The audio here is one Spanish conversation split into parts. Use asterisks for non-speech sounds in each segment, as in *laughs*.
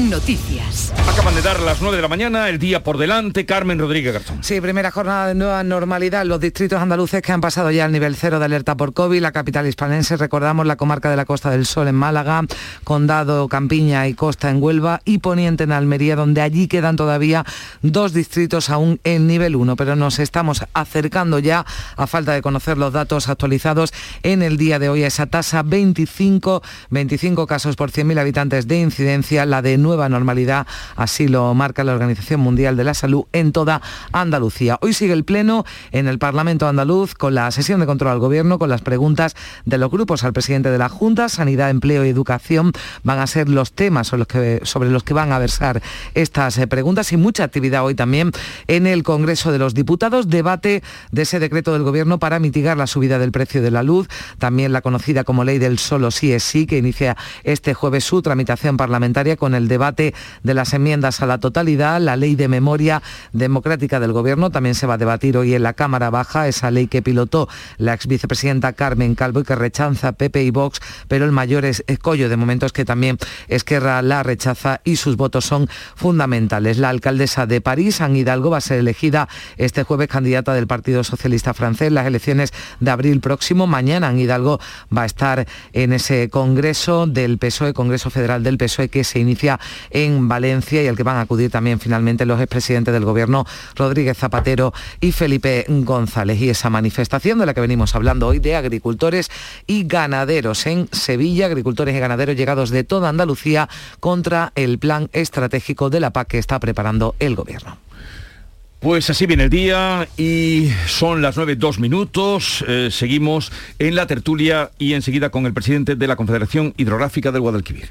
Noticias. Acaban de dar las 9 de la mañana, el día por delante, Carmen Rodríguez Garzón. Sí, primera jornada de nueva normalidad los distritos andaluces que han pasado ya al nivel cero de alerta por COVID. La capital hispanense, recordamos la comarca de la Costa del Sol en Málaga, Condado, Campiña y Costa en Huelva y Poniente en Almería, donde allí quedan todavía dos distritos aún en nivel 1, pero nos estamos acercando ya, a falta de conocer los datos actualizados, en el día de hoy a esa tasa 25, 25 casos por 100.000 habitantes de incidencia, la de nueva normalidad, así lo marca la Organización Mundial de la Salud en toda Andalucía. Hoy sigue el Pleno en el Parlamento andaluz con la sesión de control al Gobierno, con las preguntas de los grupos. Al presidente de la Junta, Sanidad, Empleo y Educación van a ser los temas sobre los que, van a versar estas eh, preguntas y mucha actividad hoy también en el Congreso de los Diputados, debate de ese decreto del Gobierno para mitigar la subida del precio de la luz, también la conocida como ley del solo sí es sí, que inicia este jueves su tramitación parlamentaria con el debate de las enmiendas a la totalidad, la ley de memoria democrática del Gobierno también se va a debatir hoy en la Cámara Baja, esa ley que pilotó la ex vicepresidenta Carmen Calvo y que rechaza Pepe y Vox, pero el mayor es, escollo de momento es que también Esquerra la rechaza y sus votos son fundamentales. La alcaldesa de París, Anne Hidalgo, va a ser elegida este jueves candidata del Partido Socialista francés, las elecciones de abril próximo. Mañana Anne Hidalgo va a estar en ese congreso del PSOE, Congreso Federal del PSOE, que se inicia en Valencia y al que van a acudir también finalmente los expresidentes del Gobierno, Rodríguez Zapatero y Felipe González. Y esa manifestación de la que venimos hablando hoy de agricultores y ganaderos en Sevilla, agricultores y ganaderos llegados de toda Andalucía contra el plan estratégico de la PAC que está preparando el Gobierno. Pues así viene el día y son las 9, dos minutos. Eh, seguimos en la tertulia y enseguida con el presidente de la Confederación Hidrográfica del Guadalquivir.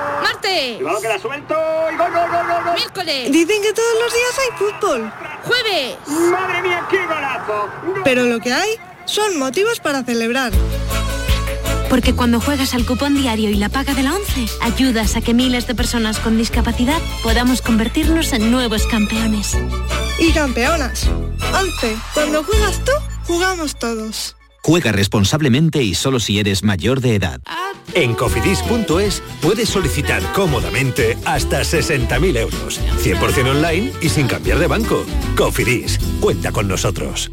¡Marte! Cuidado que la suelto y gol, gol, gol, gol, gol. ¡Miércoles! Dicen que todos los días hay fútbol. ¡Jueves! ¡Madre mía, qué golazo! Pero lo que hay son motivos para celebrar. Porque cuando juegas al cupón diario y la paga de la 11, ayudas a que miles de personas con discapacidad podamos convertirnos en nuevos campeones. Y campeonas. 11. Cuando juegas tú, jugamos todos. Juega responsablemente y solo si eres mayor de edad. En cofidis.es puedes solicitar cómodamente hasta 60.000 euros. 100% online y sin cambiar de banco. Cofidis, cuenta con nosotros.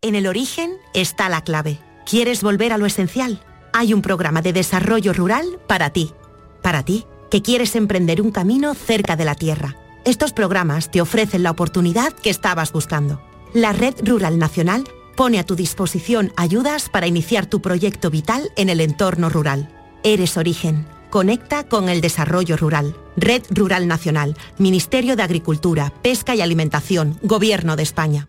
En el origen está la clave. ¿Quieres volver a lo esencial? Hay un programa de desarrollo rural para ti. Para ti, que quieres emprender un camino cerca de la tierra. Estos programas te ofrecen la oportunidad que estabas buscando. La Red Rural Nacional pone a tu disposición ayudas para iniciar tu proyecto vital en el entorno rural. Eres origen. Conecta con el desarrollo rural. Red Rural Nacional, Ministerio de Agricultura, Pesca y Alimentación, Gobierno de España.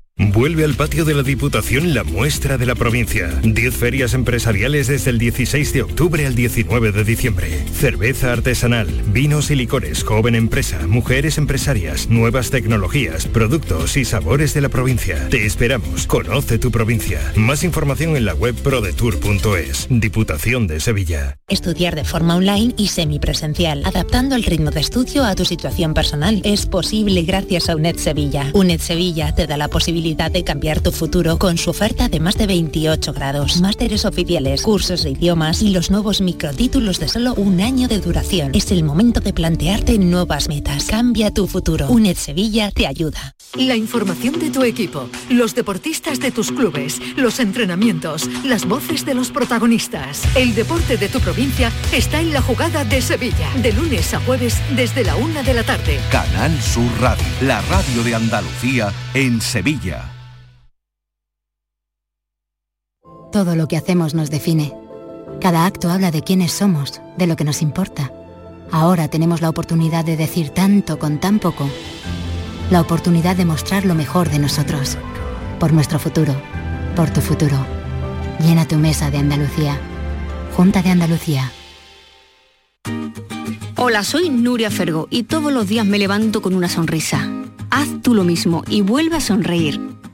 Vuelve al patio de la Diputación la muestra de la provincia. 10 ferias empresariales desde el 16 de octubre al 19 de diciembre. Cerveza artesanal, vinos y licores, joven empresa, mujeres empresarias, nuevas tecnologías, productos y sabores de la provincia. Te esperamos. Conoce tu provincia. Más información en la web prodetour.es. Diputación de Sevilla. Estudiar de forma online y semipresencial, adaptando el ritmo de estudio a tu situación personal. Es posible gracias a UNED Sevilla. UNED Sevilla te da la posibilidad posibilidad de cambiar tu futuro con su oferta de más de 28 grados, másteres oficiales, cursos de idiomas y los nuevos microtítulos de solo un año de duración. Es el momento de plantearte nuevas metas. Cambia tu futuro. UNED Sevilla te ayuda. La información de tu equipo, los deportistas de tus clubes, los entrenamientos, las voces de los protagonistas. El deporte de tu provincia está en la jugada de Sevilla, de lunes a jueves desde la una de la tarde. Canal Sur Radio, la radio de Andalucía en Sevilla. Todo lo que hacemos nos define. Cada acto habla de quiénes somos, de lo que nos importa. Ahora tenemos la oportunidad de decir tanto con tan poco. La oportunidad de mostrar lo mejor de nosotros. Por nuestro futuro. Por tu futuro. Llena tu mesa de Andalucía. Junta de Andalucía. Hola, soy Nuria Fergo y todos los días me levanto con una sonrisa. Haz tú lo mismo y vuelve a sonreír.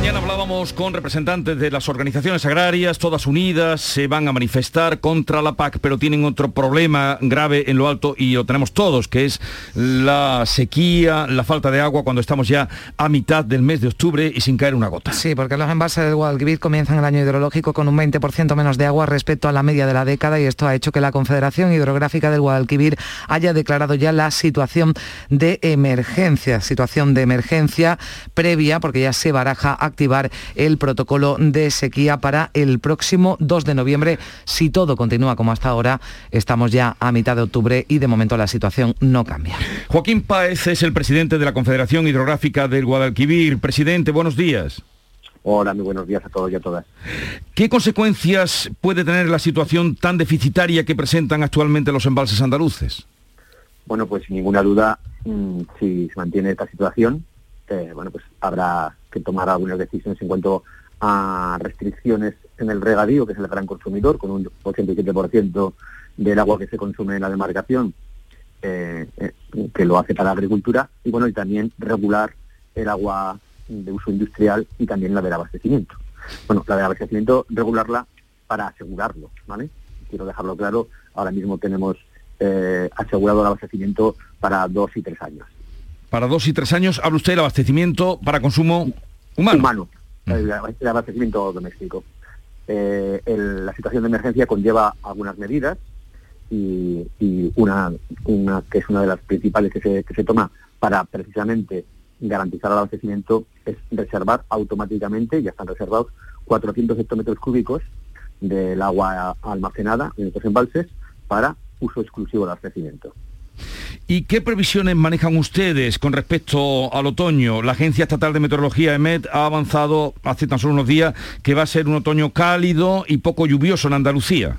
Mañana hablábamos con representantes de las organizaciones agrarias, todas unidas, se van a manifestar contra la PAC, pero tienen otro problema grave en lo alto y lo tenemos todos, que es la sequía, la falta de agua cuando estamos ya a mitad del mes de octubre y sin caer una gota. Sí, porque los embalses del Guadalquivir comienzan el año hidrológico con un 20% menos de agua respecto a la media de la década y esto ha hecho que la Confederación Hidrográfica del Guadalquivir haya declarado ya la situación de emergencia, situación de emergencia previa, porque ya se baraja activar el protocolo de sequía para el próximo 2 de noviembre. Si todo continúa como hasta ahora, estamos ya a mitad de octubre y de momento la situación no cambia. Joaquín Páez es el presidente de la Confederación Hidrográfica del Guadalquivir. Presidente, buenos días. Hola, muy buenos días a todos y a todas. ¿Qué consecuencias puede tener la situación tan deficitaria que presentan actualmente los embalses andaluces? Bueno, pues sin ninguna duda, mmm, si se mantiene esta situación, eh, bueno, pues habrá que tomar algunas decisiones en cuanto a restricciones en el regadío, que es el gran consumidor, con un 87% del agua que se consume en la demarcación, eh, eh, que lo hace para la agricultura, y bueno, y también regular el agua de uso industrial y también la del abastecimiento. Bueno, la del abastecimiento, regularla para asegurarlo, ¿vale? Quiero dejarlo claro, ahora mismo tenemos eh, asegurado el abastecimiento para dos y tres años. Para dos y tres años, habla usted del abastecimiento para consumo humano. Humano, el, el abastecimiento doméstico. Eh, el- la situación de emergencia conlleva algunas medidas y, y una, una que es una de las principales que se, que se toma para precisamente garantizar el abastecimiento es reservar automáticamente, ya están reservados, 400 hectómetros cúbicos del agua almacenada en estos embalses para uso exclusivo del abastecimiento. ¿Y qué previsiones manejan ustedes con respecto al otoño? La Agencia Estatal de Meteorología, EMET, ha avanzado hace tan solo unos días que va a ser un otoño cálido y poco lluvioso en Andalucía.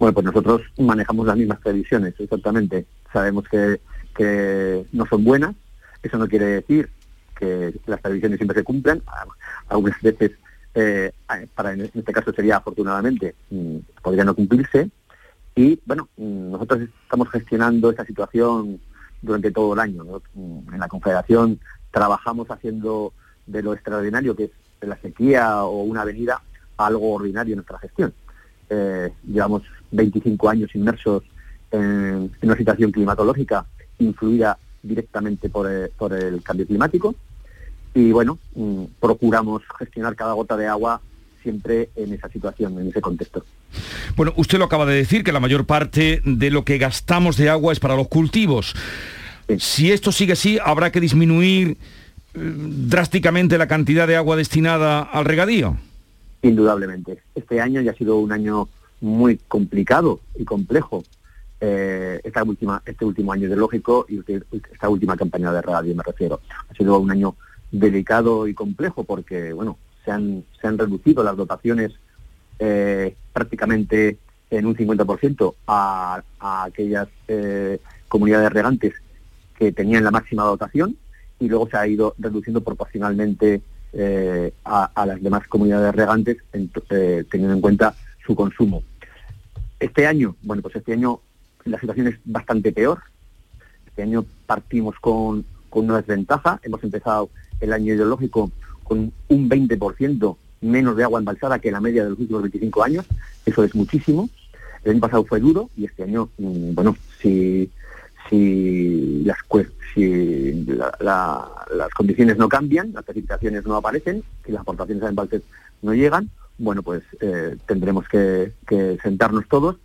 Bueno, pues nosotros manejamos las mismas previsiones, exactamente. Sabemos que, que no son buenas, eso no quiere decir que las previsiones siempre se cumplan. Algunas veces, eh, para en este caso sería afortunadamente, mm, podría no cumplirse. Y bueno, nosotros estamos gestionando esta situación durante todo el año. En la Confederación trabajamos haciendo de lo extraordinario que es la sequía o una avenida algo ordinario en nuestra gestión. Eh, llevamos 25 años inmersos en, una situación climatológica influida directamente por, eh, el cambio climático y bueno, mm, procuramos gestionar cada gota de agua siempre en esa situación, en ese contexto. Bueno, usted lo acaba de decir, que la mayor parte de lo que gastamos de agua es para los cultivos. Si esto sigue así, habrá que disminuir eh, drásticamente la cantidad de agua destinada al regadío. Indudablemente. Este año ya ha sido un año muy complicado y complejo. Eh, esta última, este último año hidrológico y usted- esta última campaña de radio me refiero. Ha sido un año delicado y complejo porque, bueno, se han, reducido las dotaciones eh, prácticamente en un 50% a, aquellas eh, comunidades regantes que tenían la máxima dotación y luego se ha ido reduciendo proporcionalmente eh, a, las demás comunidades regantes en- teniendo en cuenta su consumo. Este año, bueno, pues este año la situación es bastante peor. Este año partimos con, con una desventaja. Hemos empezado el año hidrológico con un 20% menos de agua embalsada que la media de los últimos 25 años. Eso es muchísimo. El año pasado fue duro y este año, mm, bueno, si, si, las, si las condiciones no cambian, las precipitaciones no aparecen, y las aportaciones a embalses no llegan, bueno, pues eh, tendremos que, sentarnos todos.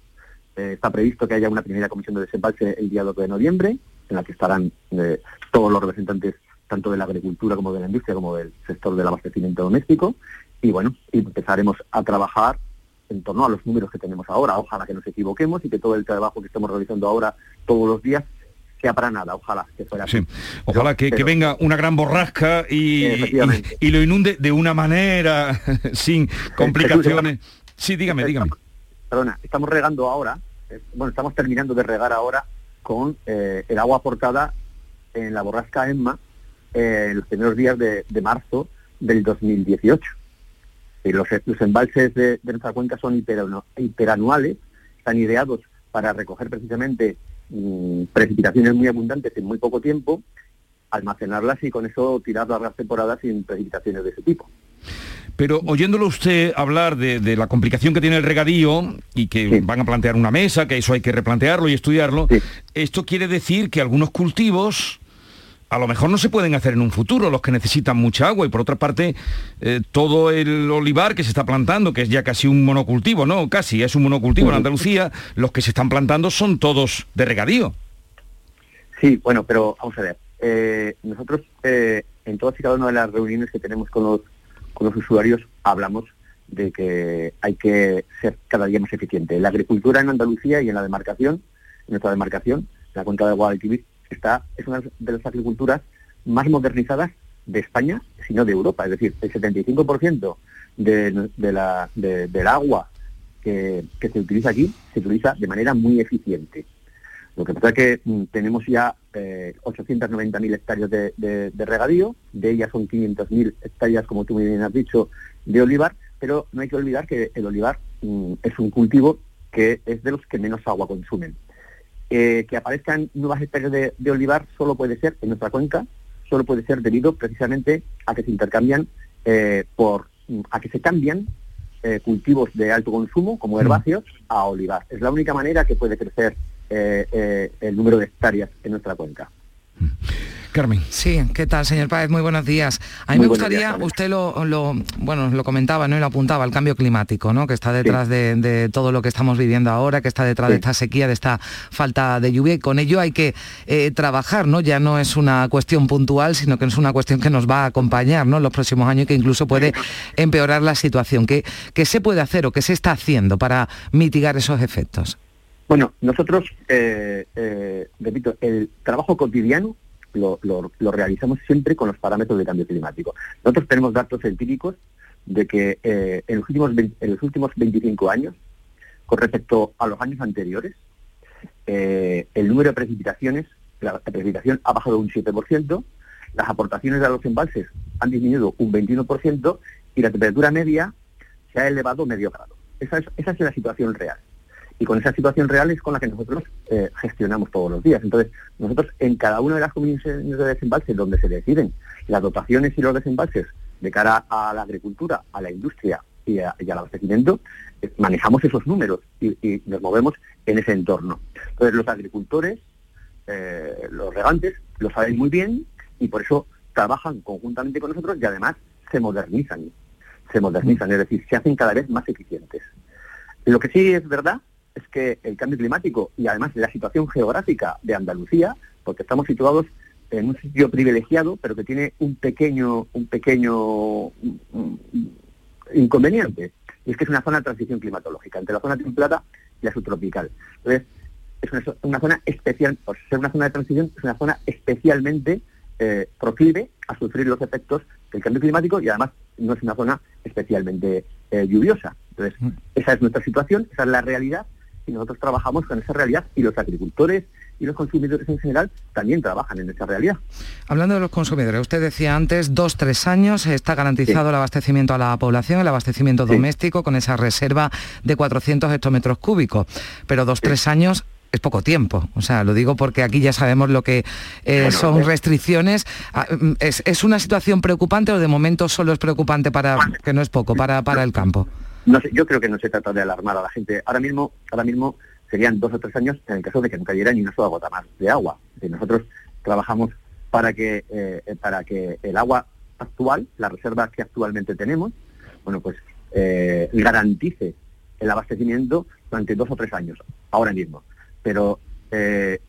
Eh, está previsto que haya una primera comisión de desembalse el día 2 de noviembre, en la que estarán eh, todos los representantes tanto de la agricultura como de la industria como del sector del abastecimiento doméstico y bueno, empezaremos a trabajar en torno a los números que tenemos ahora. Ojalá que nos equivoquemos y que todo el trabajo que estamos realizando ahora todos los días sea para nada, ojalá que fuera así. Ojalá que, venga una gran borrasca y, y, lo inunde de una manera *laughs* sin complicaciones. sí, dígame, dígame. Perdona, estamos regando ahora, eh, bueno, estamos terminando de regar ahora con eh, el agua aportada en la borrasca Emma eh, en los primeros días de, marzo del 2018. Y los, embalses de, nuestra cuenca son hiperanuales, están ideados para recoger precisamente mm, precipitaciones muy abundantes en muy poco tiempo, almacenarlas y con eso tirar largas temporadas sin precipitaciones de ese tipo. Pero oyéndolo usted hablar de, la complicación que tiene el regadío y que van a plantear una mesa, que eso hay que replantearlo y estudiarlo, esto quiere decir que algunos cultivos a lo mejor no se pueden hacer en un futuro, los que necesitan mucha agua, y por otra parte, eh, todo el olivar que se está plantando, que es ya casi un monocultivo, ¿no? Casi, es un monocultivo en Andalucía, los que se están plantando son todos de regadío. Sí, bueno, pero vamos a ver. Eh, nosotros eh, en todas y cada una de las reuniones que tenemos con los, con los usuarios hablamos de que hay que ser cada día más eficiente. La agricultura en Andalucía y en la demarcación, en nuestra demarcación, la cuenca de Guadalquivir, es una de las agriculturas más modernizadas de España, sino de Europa. Es decir, el 75% de, la, del agua que, se utiliza aquí se utiliza de manera muy eficiente. Lo que pasa es que mm, tenemos ya eh, 890.000 hectáreas de, regadío, de ellas son 500.000 hectáreas, como tú muy bien has dicho, de olivar, pero no hay que olvidar que el olivar mm, es un cultivo que es de los que menos agua consumen. Eh, que aparezcan nuevas especies de, olivar solo puede ser en nuestra cuenca, solo puede ser debido precisamente a que se intercambian eh, por a que se cambian eh, cultivos de alto consumo como mm. herbáceos a olivar. Es la única manera que puede crecer el número de hectáreas en nuestra cuenca. Carmen. Sí, ¿qué tal, señor Páez? Muy buenos días. A mí me gustaría, usted lo, bueno, lo comentaba, ¿no? Y lo apuntaba, el cambio climático, ¿no? Que está detrás de, todo lo que estamos viviendo ahora, que está detrás de esta sequía, de esta falta de lluvia, y con ello hay que eh, trabajar, ¿no? Ya no es una cuestión puntual, sino que es una cuestión que nos va a acompañar, ¿no? En los próximos años y que incluso puede empeorar la situación. ¿Qué, qué se puede hacer o qué se está haciendo para mitigar esos efectos? Bueno, nosotros, eh, eh, repito, el trabajo cotidiano lo, realizamos siempre con los parámetros de cambio climático. Nosotros tenemos datos empíricos de que eh, en, los últimos en los últimos 25 años, con respecto a los años anteriores, eh, el número de precipitaciones, la, precipitación ha bajado un 7%, las aportaciones a los embalses han disminuido un 21% y la temperatura media se ha elevado medio grado. esa es la situación real. Y con esa situación real es con la que nosotros eh, gestionamos todos los días. Entonces, nosotros en cada una de las comisiones de desembalse donde se deciden las dotaciones y los desembalses de cara a la agricultura, a la industria y, al abastecimiento, eh, manejamos esos números y, nos movemos en ese entorno. Entonces, los agricultores, eh, los regantes, lo saben muy bien y por eso trabajan conjuntamente con nosotros y además se modernizan. Se modernizan, es decir, se hacen cada vez más eficientes. Lo que sí es verdad es que el cambio climático y además la situación geográfica de Andalucía, porque estamos situados en un sitio privilegiado, pero que tiene un pequeño, un pequeño inconveniente, y es que es una zona de transición climatológica, entre la zona templada y la subtropical. Entonces, es una, zona especial, por ser una zona de transición, es una zona especialmente eh, proclive a sufrir los efectos del cambio climático y además no es una zona especialmente eh, lluviosa. Entonces, mm. esa es nuestra situación, esa es la realidad y nosotros trabajamos con esa realidad y los agricultores y los consumidores en general también trabajan en esa realidad. Hablando de los consumidores, usted decía antes, dos, tres años está garantizado el abastecimiento a la población, el abastecimiento doméstico con esa reserva de 400 hectómetros cúbicos, pero dos, tres años es poco tiempo. O sea, lo digo porque aquí ya sabemos lo que eh, son eh. restricciones. Ah, mm, ¿Es, es una situación preocupante o de momento solo es preocupante para, que no es poco, para, para el campo? No sé, yo creo que no se trata de alarmar a la gente. Ahora mismo, ahora mismo serían dos o tres años en el caso de que no cayera ni una sola gota más de agua. Nosotros trabajamos para que eh, para que el agua actual, la reserva que actualmente tenemos, bueno, pues eh, garantice el abastecimiento durante dos o tres años, ahora mismo. Pero eh,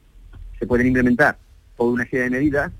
se pueden implementar toda una serie de medidas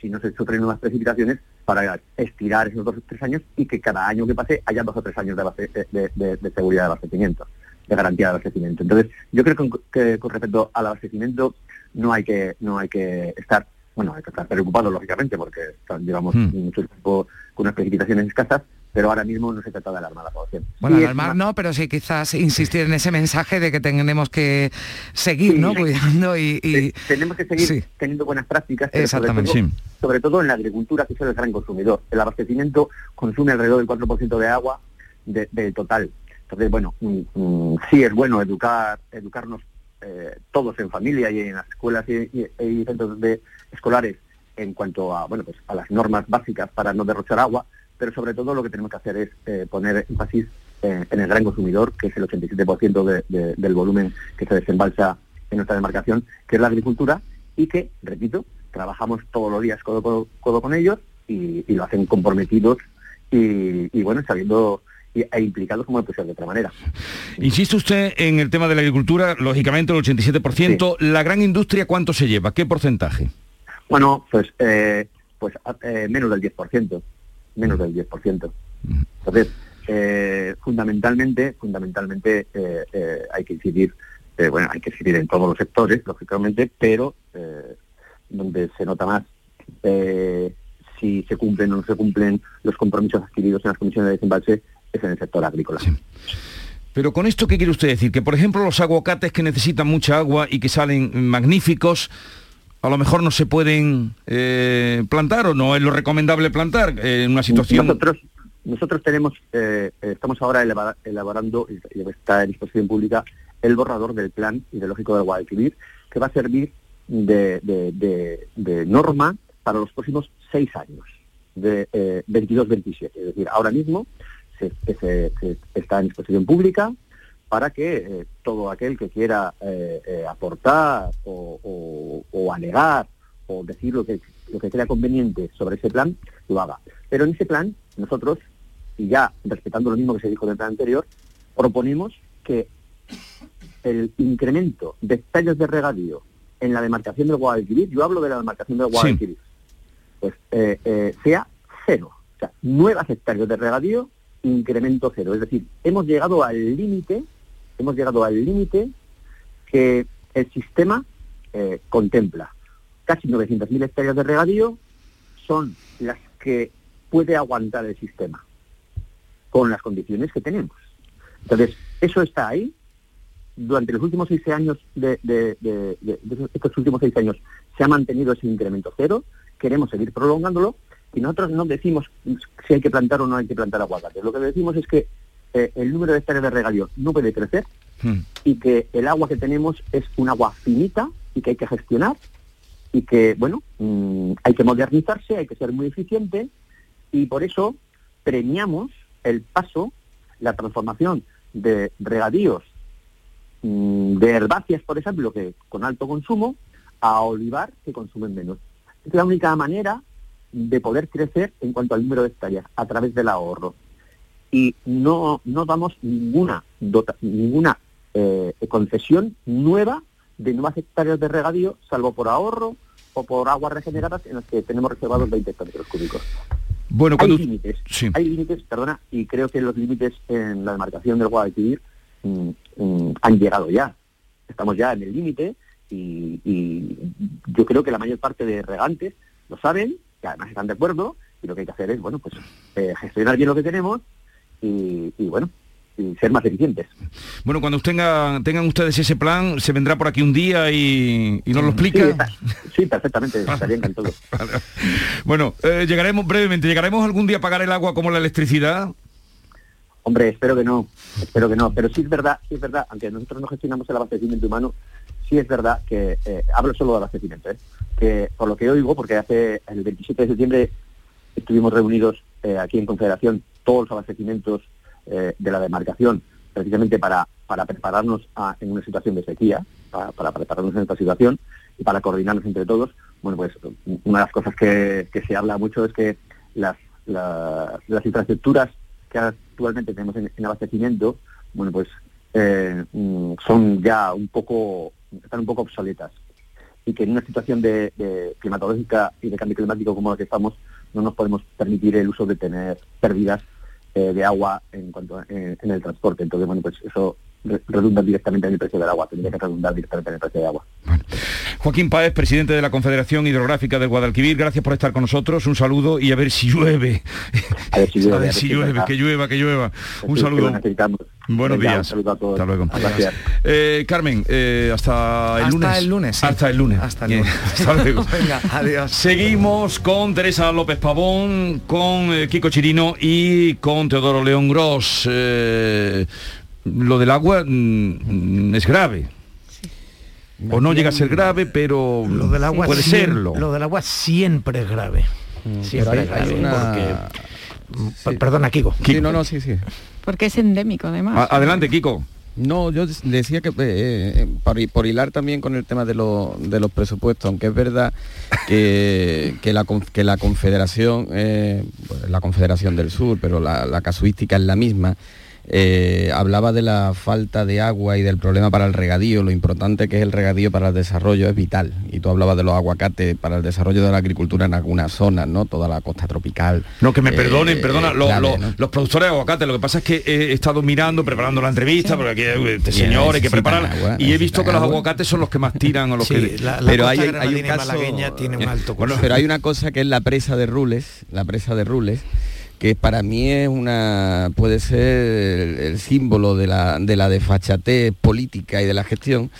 si no se sufren nuevas precipitaciones para estirar esos dos o tres años y que cada año que pase haya dos o tres años de, abaste- de- de- de seguridad de abastecimiento, de garantía de abastecimiento. Entonces, yo creo que, con- que con respecto al abastecimiento no hay que no hay que estar bueno hay que estar preocupado lógicamente porque llevamos Hmm. mucho tiempo con unas precipitaciones escasas, pero ahora mismo no se trata de alarmar a la población. Bueno, Sí, alarmar no, pero sí quizás insistir en ese mensaje de que tenemos que seguir, ¿no? Cuidando y... y- tenemos que seguir teniendo buenas prácticas, sobre Exactamente. todo, sobre todo en la agricultura, que es el gran consumidor. El abastecimiento consume alrededor del 4% de agua de- del total. Entonces, bueno, mm, mm, sí es bueno educar, educarnos eh, todos en familia y en las escuelas y, y- y centros de, escolares en cuanto a, bueno, pues a las normas básicas para no derrochar agua, pero sobre todo lo que tenemos que hacer es eh, poner énfasis eh, en el gran consumidor, que es el 87% de- de- del volumen que se desembalsa en nuestra demarcación, que es la agricultura, y que, repito, trabajamos todos los días codo, codo, codo con ellos y, y lo hacen comprometidos y, y, bueno, sabiendo e implicados como puede ser de otra manera. Insiste usted en el tema de la agricultura, lógicamente el 87%. ¿La gran industria cuánto se lleva? ¿Qué porcentaje? Bueno, pues eh, pues eh, menos del 10%, menos del 10%. Entonces, eh, fundamentalmente, fundamentalmente eh, eh, hay que incidir, eh, bueno, hay que incidir en todos los sectores, lógicamente, pero donde se nota más si se cumplen o no se cumplen los compromisos adquiridos en las comisiones de desembalse es en el sector agrícola. Pero con esto, ¿qué quiere usted decir? Que, por ejemplo, los aguacates que necesitan mucha agua y que salen magníficos, a lo mejor no se pueden eh, plantar o no es lo recomendable plantar eh, en una situación... Nosotros, tenemos, eh, eh, estamos ahora elabora- elaborando, y está en disposición pública, el borrador del plan ideológico del Guadalquivir, que va a servir de, norma para los próximos seis años, de eh, 22-27. Es decir, ahora mismo se está en disposición pública para que eh, todo aquel que quiera eh, eh, aportar o, o- o alegar o decir lo que, lo que crea conveniente sobre ese plan, lo haga. Pero en ese plan, nosotros, y ya respetando lo mismo que se dijo en el plan anterior, proponemos que el incremento de hectáreas de regadío en la demarcación del Guadalquivir, yo hablo de la demarcación del Guadalquivir, pues eh, eh, sea cero. O sea, nuevas hectáreas de regadío, incremento cero. Es decir, hemos llegado al límite, hemos llegado al límite que el sistema eh, contempla. Casi 900.000 hectáreas de regadío son las que puede aguantar el sistema con las condiciones que tenemos. Entonces, eso está ahí. Durante los últimos seis años de, de- estos últimos seis años se ha mantenido ese incremento cero. Queremos seguir prolongándolo y nosotros no decimos si hay que plantar o no hay que plantar aguacate. Lo que decimos es que eh, el número de hectáreas de regadío no puede crecer y que el agua que tenemos es un agua finita y que hay que gestionar y que, bueno, mm, hay que modernizarse, hay que ser muy eficiente y por eso premiamos el paso, la transformación de regadíos mm, de herbáceas, por ejemplo, que con alto consumo, a olivar, que consumen menos. Es la única manera de poder crecer en cuanto al número de hectáreas, a través del ahorro. Y no, no damos ninguna, dota- ninguna eh, concesión nueva de nuevas hectáreas de regadío, salvo por ahorro o por aguas regeneradas en las que tenemos reservados 20 hectómetros cúbicos. Bueno, hay cuando... límites, Sí. hay límites, perdona, y creo que los límites en la demarcación del Guadalquivir mm, mm, han llegado ya. Estamos ya en el límite y, y yo creo que la mayor parte de regantes lo saben, que además están de acuerdo, y lo que hay que hacer es, bueno, pues eh, gestionar bien lo que tenemos y, y, bueno, y ser más eficientes. Bueno, cuando tengan, tengan ustedes ese plan, se vendrá por aquí un día y, y nos lo explica. Sí, está- sí, perfectamente, *laughs* estaría encantado. Bueno, eh, llegaremos brevemente, ¿llegaremos algún día a pagar el agua como la electricidad? Hombre, espero que no, espero que no. Pero sí es verdad, sí es verdad, aunque nosotros no gestionamos el abastecimiento humano, sí es verdad que, eh, hablo solo de abastecimiento, ¿eh? que por lo que oigo, porque hace el 27 de septiembre estuvimos reunidos eh, aquí en Confederación todos los abastecimientos eh, de la demarcación, precisamente para, para prepararnos a- en una situación de sequía, para, para prepararnos en esta situación y para coordinarnos entre todos. Bueno, pues una de las cosas que, se habla mucho es que las, la- las infraestructuras que actualmente tenemos en, en abastecimiento, bueno, pues eh, mm, son ya un poco, están un poco obsoletas y que en una situación de, climatológica y de cambio climático como la que estamos, no nos podemos permitir el uso de tener pérdidas de agua en cuanto a- en, en el transporte. Entonces, bueno, pues eso re- redunda directamente en el precio del agua, tendría que redundar directamente en el precio del agua. Joaquín Páez, presidente de la Confederación Hidrográfica del Guadalquivir, gracias por estar con nosotros, un saludo y a ver si llueve. A ver si llueve, *laughs* A ver si llueve, que llueva, que llueva. Un Sí, saludo. Buenos Venga, días. un saludo a todos. Hasta luego. Gracias. Eh, Carmen, eh, hasta el Hasta lunes. el lunes, sí. Hasta el lunes. Hasta el Eh, lunes. *laughs* hasta luego. *laughs* Venga, adiós. Seguimos con Teresa López Pavón, con eh, Kiko Chirino y con Teodoro León Gross. Lo del agua mm, es grave. O no llega a ser grave, pero Lo del agua puede serlo. Lo del agua siempre es grave. Siempre hay- es grave. hay una- porque- P- Perdona, Kiko. Sí, no, no, sí, sí. Porque es endémico, además. A- adelante, Kiko. No, yo decía que eh, eh, por, hi- por hilar también con el tema de, lo- de los presupuestos, aunque es verdad que, *laughs* que, la, que la Confederación, eh, la Confederación del Sur, pero la, la casuística es la misma, eh, hablaba de la falta de agua y del problema para el regadío, lo importante que es el regadío para el desarrollo es vital. Y tú hablabas de los aguacates para el desarrollo de la agricultura en algunas zonas, ¿no? Toda la costa tropical. No, que me eh, perdonen, perdona, lo- clave, lo- ¿no? los productores de aguacate, lo que pasa es que he estado mirando, preparando la entrevista, porque aquí eh, este señor hay que preparar, agua, y he visto que los agua. aguacates son los que más tiran o los Sí, que... la- la pero costa hay, hay un caso tiene un alto bueno, pero hay una cosa que es la presa de Rules la presa de Rules que para mí es una puede ser el, símbolo de la, de la desfachatez política y de la gestión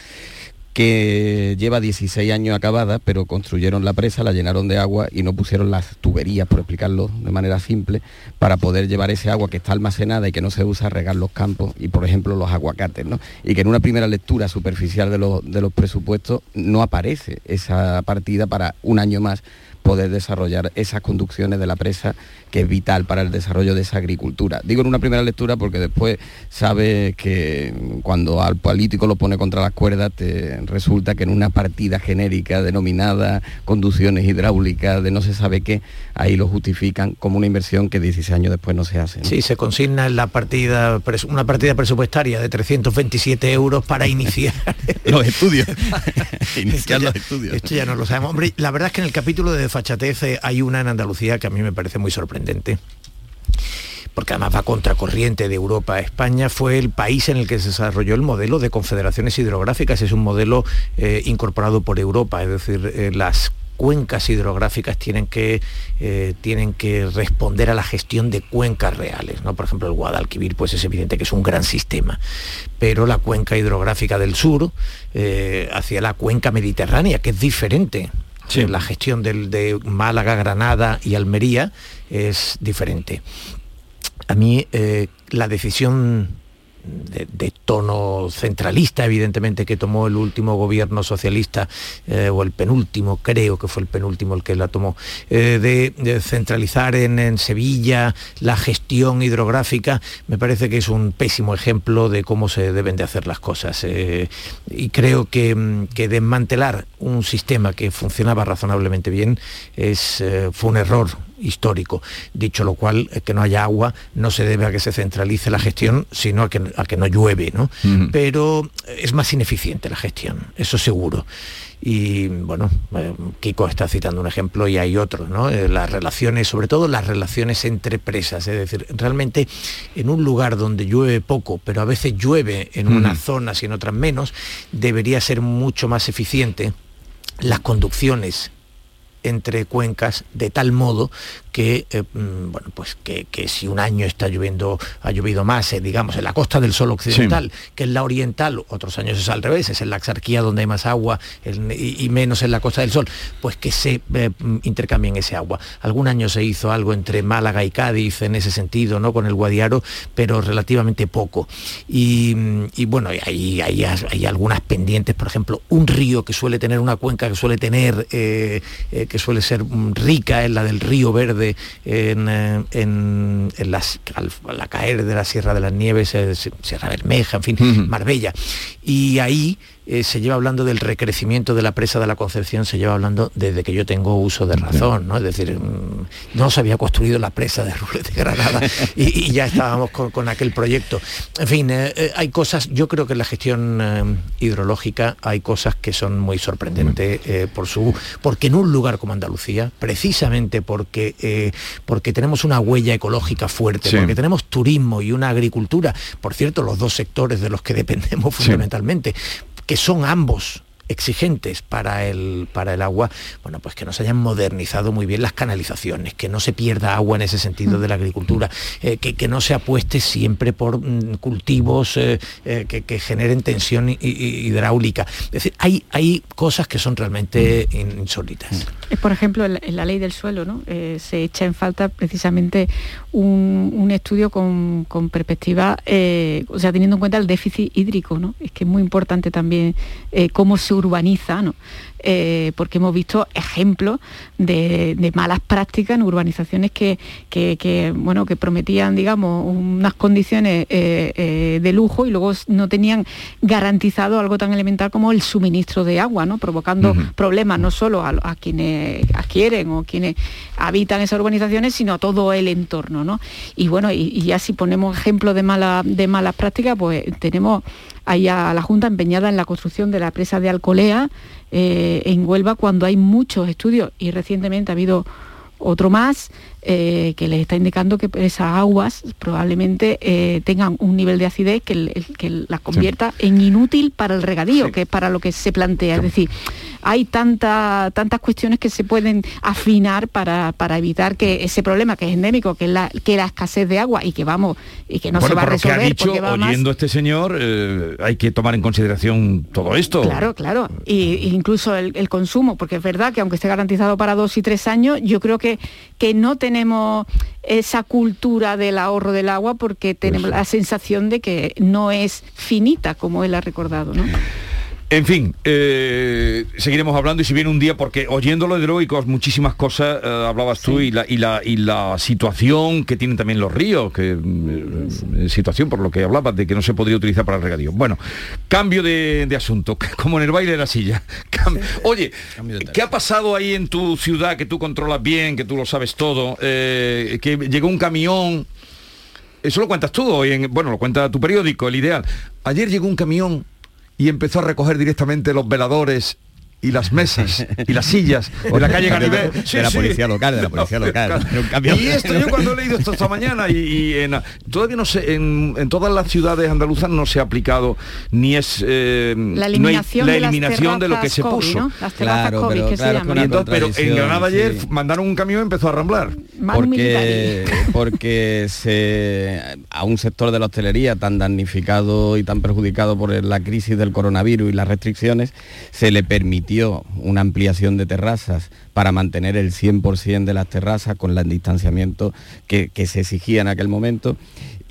que lleva 16 años acabada, pero construyeron la presa, la llenaron de agua y no pusieron las tuberías, por explicarlo de manera simple, para poder llevar ese agua que está almacenada y que no se usa a regar los campos y, por ejemplo, los aguacates. ¿no? Y que en una primera lectura superficial de, los- de los presupuestos no aparece esa partida para un año más poder desarrollar esas conducciones de la presa que es vital para el desarrollo de esa agricultura. Digo en una primera lectura porque después sabes que cuando al político lo pone contra las cuerdas te resulta que en una partida genérica denominada conducciones hidráulicas de no se sabe qué, ahí lo justifican como una inversión que 16 años después no se hace. ¿no? Sí, se consigna en la partida, una partida presupuestaria de 327 euros para iniciar *laughs* los estudios. *laughs* Iniciar los estudios. Esto ya no lo sabemos. Hombre, la verdad es que en el capítulo de desfachatez hay una en Andalucía que a mí me parece muy sorprendente. Porque además va contracorriente de Europa. España fue el país en el que se desarrolló el modelo de confederaciones hidrográficas. Es un modelo eh, incorporado por Europa, es decir, eh, las cuencas hidrográficas tienen que, eh, tienen que responder a la gestión de cuencas reales. ¿no? Por ejemplo, el Guadalquivir, pues es evidente que es un gran sistema, pero la cuenca hidrográfica del sur, hacia la cuenca mediterránea, que es diferente. Eh, La gestión del, de Málaga, Granada y Almería es diferente. A mí eh, la decisión de, tono centralista, evidentemente, que tomó el último gobierno socialista, eh, o el penúltimo, creo que fue el penúltimo el que la tomó, eh, de, centralizar en, en Sevilla la gestión hidrográfica, me parece que es un pésimo ejemplo de cómo se deben de hacer las cosas. eh, y creo que, mm, que desmantelar un sistema que funcionaba razonablemente bien es, fue un error histórico. Dicho lo cual, eh, que no haya agua no se debe a que se centralice la gestión, sino a que, a que no llueve, ¿no? Pero es más ineficiente la gestión, eso seguro. Y bueno, eh, Kiko está citando un ejemplo y hay otros, ¿no? Eh, las relaciones, sobre todo las relaciones entre presas, es decir, realmente en un lugar donde llueve poco, pero a veces llueve en unas zonas y en otras menos, debería ser mucho más eficiente las conducciones entre cuencas de tal modo que, eh, mm, bueno, pues que, que si un año está lloviendo, ha llovido más, eh, digamos, en la costa del sol occidental, que en la oriental, otros años es al revés, es en la axarquía donde hay más agua en- y, y menos en la costa del sol, pues que se eh, mm, intercambien ese agua. Algún año se hizo algo entre Málaga y Cádiz en ese sentido, ¿no? Con el Guadiaro, pero relativamente poco. Y, mm, y bueno, y hay, hay, hay algunas pendientes, por ejemplo, un río que suele tener una cuenca que suele tener, eh, eh, que suele ser rica, es la del río Verde en, eh, en- en las, al, al caer de la Sierra de las Nieves, eh, Sierra Bermeja, en fin, Marbella. Y ahí eh, se lleva hablando del recrecimiento de la presa de la Concepción, se lleva hablando desde que yo tengo uso de razón, ¿no? Es decir, mm, no se había construido la presa de Rules de Granada *laughs* y, y ya estábamos con, con aquel proyecto. En fin, eh, eh, hay cosas, yo creo que en la gestión eh, hidrológica hay cosas que son muy sorprendentes por su, porque en un lugar como Andalucía, precisamente porque, porque tenemos una huella ecológica fuerte, Sí. porque tenemos turismo y una agricultura, por cierto, los dos sectores de los que dependemos fundamentalmente, que son ambos exigentes para el, para el agua, bueno, pues que no se hayan modernizado muy bien las canalizaciones, que no se pierda agua en ese sentido de la agricultura, eh, que, que no se apueste siempre por mm, cultivos eh, eh, que, que generen tensión hi- hi- hidráulica. Es decir, hay, hay cosas que son realmente in- insólitas. Por ejemplo, en la, ley del suelo, ¿no? Se echa en falta precisamente un, un estudio con, con perspectiva, eh, o sea, teniendo en cuenta el déficit hídrico, ¿no? Es que es muy importante también eh, cómo se urbaniza, ¿no? Eh, porque hemos visto ejemplos de, de malas prácticas en urbanizaciones que, que- que, bueno, que prometían, digamos, unas condiciones eh, eh, de lujo y luego no tenían garantizado algo tan elemental como el suministro de agua, ¿no? provocando problemas no solo a, a quienes adquieren o quienes habitan esas urbanizaciones, sino a todo el entorno. ¿no? Y bueno, y, y ya si ponemos ejemplos de, mala, de malas prácticas, pues tenemos ahí a la Junta empeñada en la construcción de la presa de Alcolea eh, en Huelva cuando hay muchos estudios. Y recientemente ha habido otro más eh, que les está indicando que esas aguas probablemente eh, tengan un nivel de acidez que, el- que las convierta en inútil para el regadío, que es para lo que se plantea. Es decir, hay tanta- tantas cuestiones que se pueden afinar para, para evitar que ese problema que es endémico, que es la, que la escasez de agua y que vamos, y que no bueno, se va a lo que ha resolver dicho, porque va más- oyendo a este señor, eh, hay que tomar en consideración todo esto. Claro, claro. Y, y incluso el, el consumo, porque es verdad que aunque esté garantizado para dos y tres años, yo creo que, que no tenemos esa cultura del ahorro del agua porque tenemos la sensación de que no es finita, como él ha recordado. ¿no? En fin, eh, seguiremos hablando y si viene un día, porque oyéndolo de heroicos, muchísimas cosas eh, hablabas tú y la, y, la, y la situación que tienen también los ríos, que eh, situación por lo que hablabas de que no se podría utilizar para el regadío. Bueno, cambio de, de asunto, *laughs* como en el baile de la silla. *laughs* Cam- Oye, ¿qué ha pasado ahí en tu ciudad que tú controlas bien, que tú lo sabes todo? Que llegó un camión. Eso lo cuentas tú hoy, en, bueno, lo cuenta tu periódico, el ideal. Ayer llegó un camión y empezó a recoger directamente los veladores y las mesas y las sillas de la calle *laughs* De- de- Garibé. de la policía local, de la policía *laughs* local. Y esto yo cuando he leído esto esta mañana y, y en- todavía no sé, en, en todas las ciudades andaluzas no se ha aplicado ni es eh, La no hay eliminación, la de, las eliminación de lo que se COVID, puso. ¿no? Las Claro, COVID, pero que claro, se llaman. Entonces, pero en Granada ayer sí. mandaron un camión y empezó a ramblar. Manu porque, *laughs* porque se, a un sector de la hostelería tan damnificado y tan perjudicado por la crisis del coronavirus y las restricciones, se le permitió una ampliación de terrazas para mantener el 100% de las terrazas con el distanciamiento que, que se exigía en aquel momento.